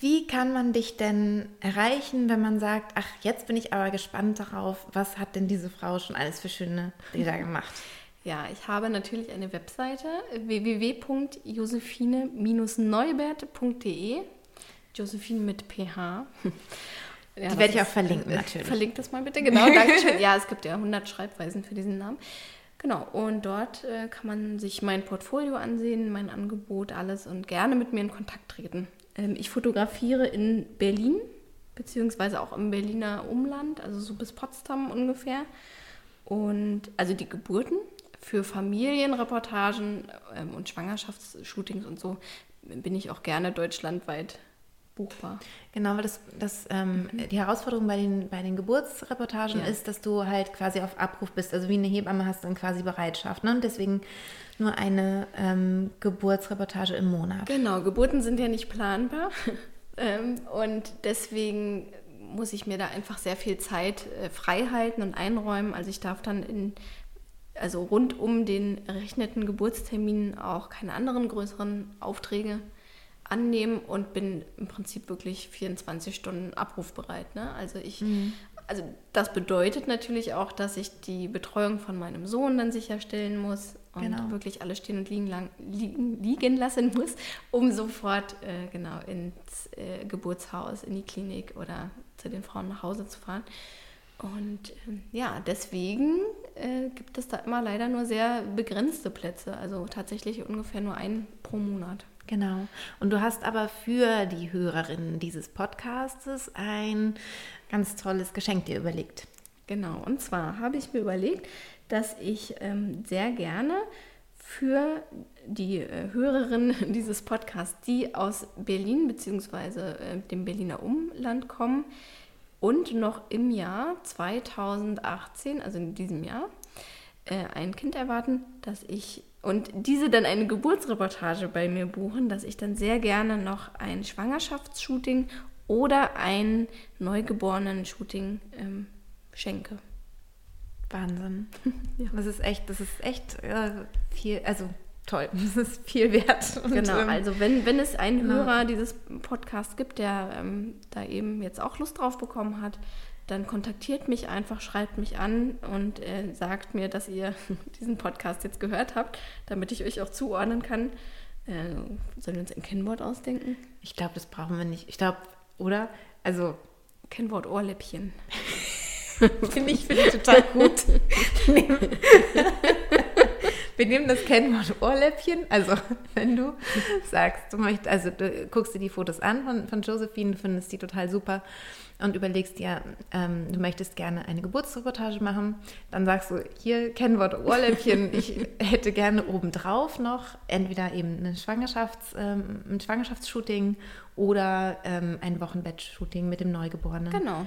wie kann man dich denn erreichen, wenn man sagt, ach, jetzt bin ich aber gespannt darauf, was hat denn diese Frau schon alles für schöne Bilder gemacht? Ja, ich habe natürlich eine Webseite www.josephine-neubert.de. Josephine mit PH. Ja, Die werde ich auch verlinken, äh, natürlich. Verlinkt das mal bitte, genau, danke schön. Ja, es gibt ja 100 Schreibweisen für diesen Namen. Genau, und dort äh, kann man sich mein Portfolio ansehen, mein Angebot, alles und gerne mit mir in Kontakt treten. Ähm, ich fotografiere in Berlin, beziehungsweise auch im Berliner Umland, also so bis Potsdam ungefähr. Und also die Geburten für Familienreportagen ähm, und Schwangerschaftsshootings und so bin ich auch gerne deutschlandweit buchbar. Genau, weil das, das ähm, mhm. die Herausforderung bei den, bei den Geburtsreportagen ja. ist, dass du halt quasi auf Abruf bist. Also wie eine Hebamme hast du dann quasi Bereitschaft. Ne? Und deswegen nur eine ähm, Geburtsreportage im Monat. Genau, Geburten sind ja nicht planbar. ähm, und deswegen muss ich mir da einfach sehr viel Zeit äh, frei halten und einräumen. Also ich darf dann in, also rund um den errechneten Geburtstermin auch keine anderen größeren Aufträge annehmen und bin im Prinzip wirklich 24 Stunden abrufbereit. Ne? Also ich mhm also das bedeutet natürlich auch, dass ich die Betreuung von meinem Sohn dann sicherstellen muss und genau. wirklich alles stehen und liegen, lang, liegen, liegen lassen muss, um sofort äh, genau ins äh, Geburtshaus, in die Klinik oder zu den Frauen nach Hause zu fahren. Und äh, ja, deswegen äh, gibt es da immer leider nur sehr begrenzte Plätze, also tatsächlich ungefähr nur einen pro Monat. Genau. Und du hast aber für die Hörerinnen dieses Podcastes ein ganz tolles Geschenk dir überlegt. Genau. Und zwar habe ich mir überlegt, dass ich ähm, sehr gerne für die äh, Hörerinnen dieses Podcasts, die aus Berlin bzw. Äh, dem Berliner Umland kommen und noch im Jahr 2018, also in diesem Jahr, äh, ein Kind erwarten, dass ich und diese dann eine Geburtsreportage bei mir buchen, dass ich dann sehr gerne noch ein Schwangerschaftsshooting oder ein Neugeborenen-Shooting ähm, schenke. Wahnsinn. ja. Das ist echt, das ist echt äh, viel, also toll, das ist viel wert. Und, genau, ähm, also wenn, wenn es einen Hörer dieses Podcasts gibt, der ähm, da eben jetzt auch Lust drauf bekommen hat, dann kontaktiert mich einfach, schreibt mich an und äh, sagt mir, dass ihr diesen Podcast jetzt gehört habt, damit ich euch auch zuordnen kann. Äh, sollen wir uns ein Kennwort ausdenken? Ich glaube, das brauchen wir nicht. Ich glaube, oder? Also. Kennwort Ohrläppchen. finde ich, find ich total gut. Wir nehmen das Kennwort Ohrläppchen. Also, wenn du sagst, du möchtest, also du guckst dir die Fotos an von, von Josephine, findest die total super und überlegst dir, ähm, du möchtest gerne eine Geburtsreportage machen, dann sagst du, hier Kennwort Ohrläppchen, ich hätte gerne obendrauf noch entweder eben eine Schwangerschafts-, ähm, ein Schwangerschaftsshooting oder ähm, ein Wochenbettshooting mit dem Neugeborenen. Genau.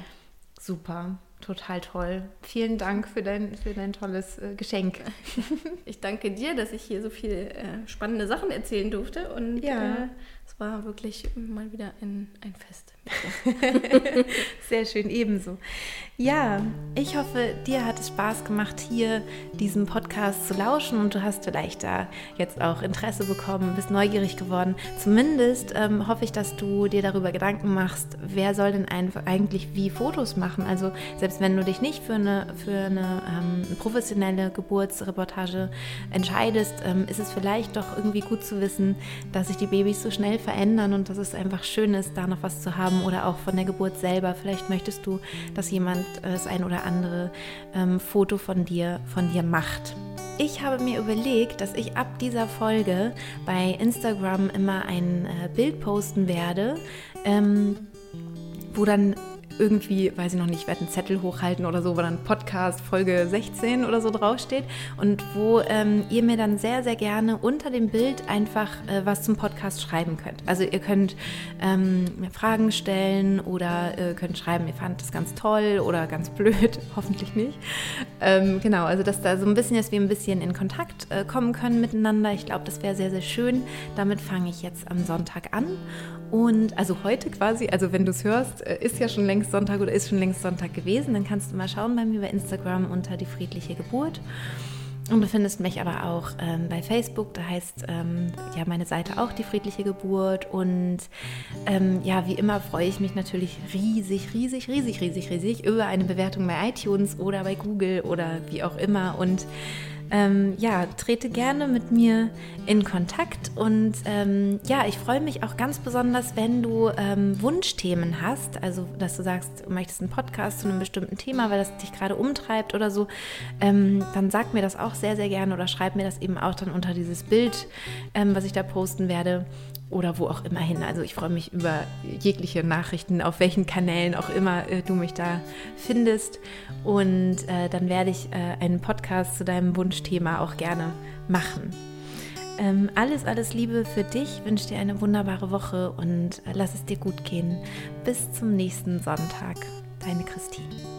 Super, total toll. Vielen Dank für dein, für dein tolles äh, Geschenk. Ich danke dir, dass ich hier so viele äh, spannende Sachen erzählen durfte und ja. äh, es war wirklich mal wieder ein, ein Fest. Sehr schön, ebenso. Ja, ich hoffe, dir hat es Spaß gemacht, hier diesem Podcast zu lauschen und du hast vielleicht da jetzt auch Interesse bekommen, bist neugierig geworden. Zumindest ähm, hoffe ich, dass du dir darüber Gedanken machst, wer soll denn eigentlich wie Fotos machen. Also selbst wenn du dich nicht für eine, für eine ähm, professionelle Geburtsreportage entscheidest, ähm, ist es vielleicht doch irgendwie gut zu wissen, dass sich die Babys so schnell verändern und dass es einfach schön ist, da noch was zu haben oder auch von der Geburt selber. Vielleicht möchtest du, dass jemand äh, das ein oder andere ähm, Foto von dir, von dir macht. Ich habe mir überlegt, dass ich ab dieser Folge bei Instagram immer ein äh, Bild posten werde, ähm, wo dann irgendwie, weiß ich noch nicht, ich werde einen Zettel hochhalten oder so, wo dann Podcast Folge 16 oder so draufsteht und wo ähm, ihr mir dann sehr, sehr gerne unter dem Bild einfach äh, was zum Podcast schreiben könnt. Also ihr könnt ähm, mir Fragen stellen oder äh, könnt schreiben, ihr fandet das ganz toll oder ganz blöd, hoffentlich nicht. Ähm, genau, also dass da so ein bisschen, dass wir ein bisschen in Kontakt äh, kommen können miteinander. Ich glaube, das wäre sehr, sehr schön. Damit fange ich jetzt am Sonntag an und also heute quasi, also wenn du es hörst, äh, ist ja schon längst Sonntag oder ist schon längst Sonntag gewesen, dann kannst du mal schauen bei mir bei Instagram unter die friedliche Geburt. Und du findest mich aber auch ähm, bei Facebook, da heißt ähm, ja meine Seite auch die friedliche Geburt. Und ähm, ja, wie immer freue ich mich natürlich riesig, riesig, riesig, riesig, riesig über eine Bewertung bei iTunes oder bei Google oder wie auch immer. Und ähm, ja, trete gerne mit mir in Kontakt und ähm, ja, ich freue mich auch ganz besonders, wenn du ähm, Wunschthemen hast, also dass du sagst, du möchtest einen Podcast zu einem bestimmten Thema, weil das dich gerade umtreibt oder so, ähm, dann sag mir das auch sehr, sehr gerne oder schreib mir das eben auch dann unter dieses Bild, ähm, was ich da posten werde oder wo auch immer hin. Also ich freue mich über jegliche Nachrichten, auf welchen Kanälen auch immer äh, du mich da findest. Und äh, dann werde ich äh, einen Podcast zu deinem Wunschthema auch gerne machen. Ähm, alles, alles Liebe für dich. Ich wünsche dir eine wunderbare Woche und äh, lass es dir gut gehen. Bis zum nächsten Sonntag. Deine Christine.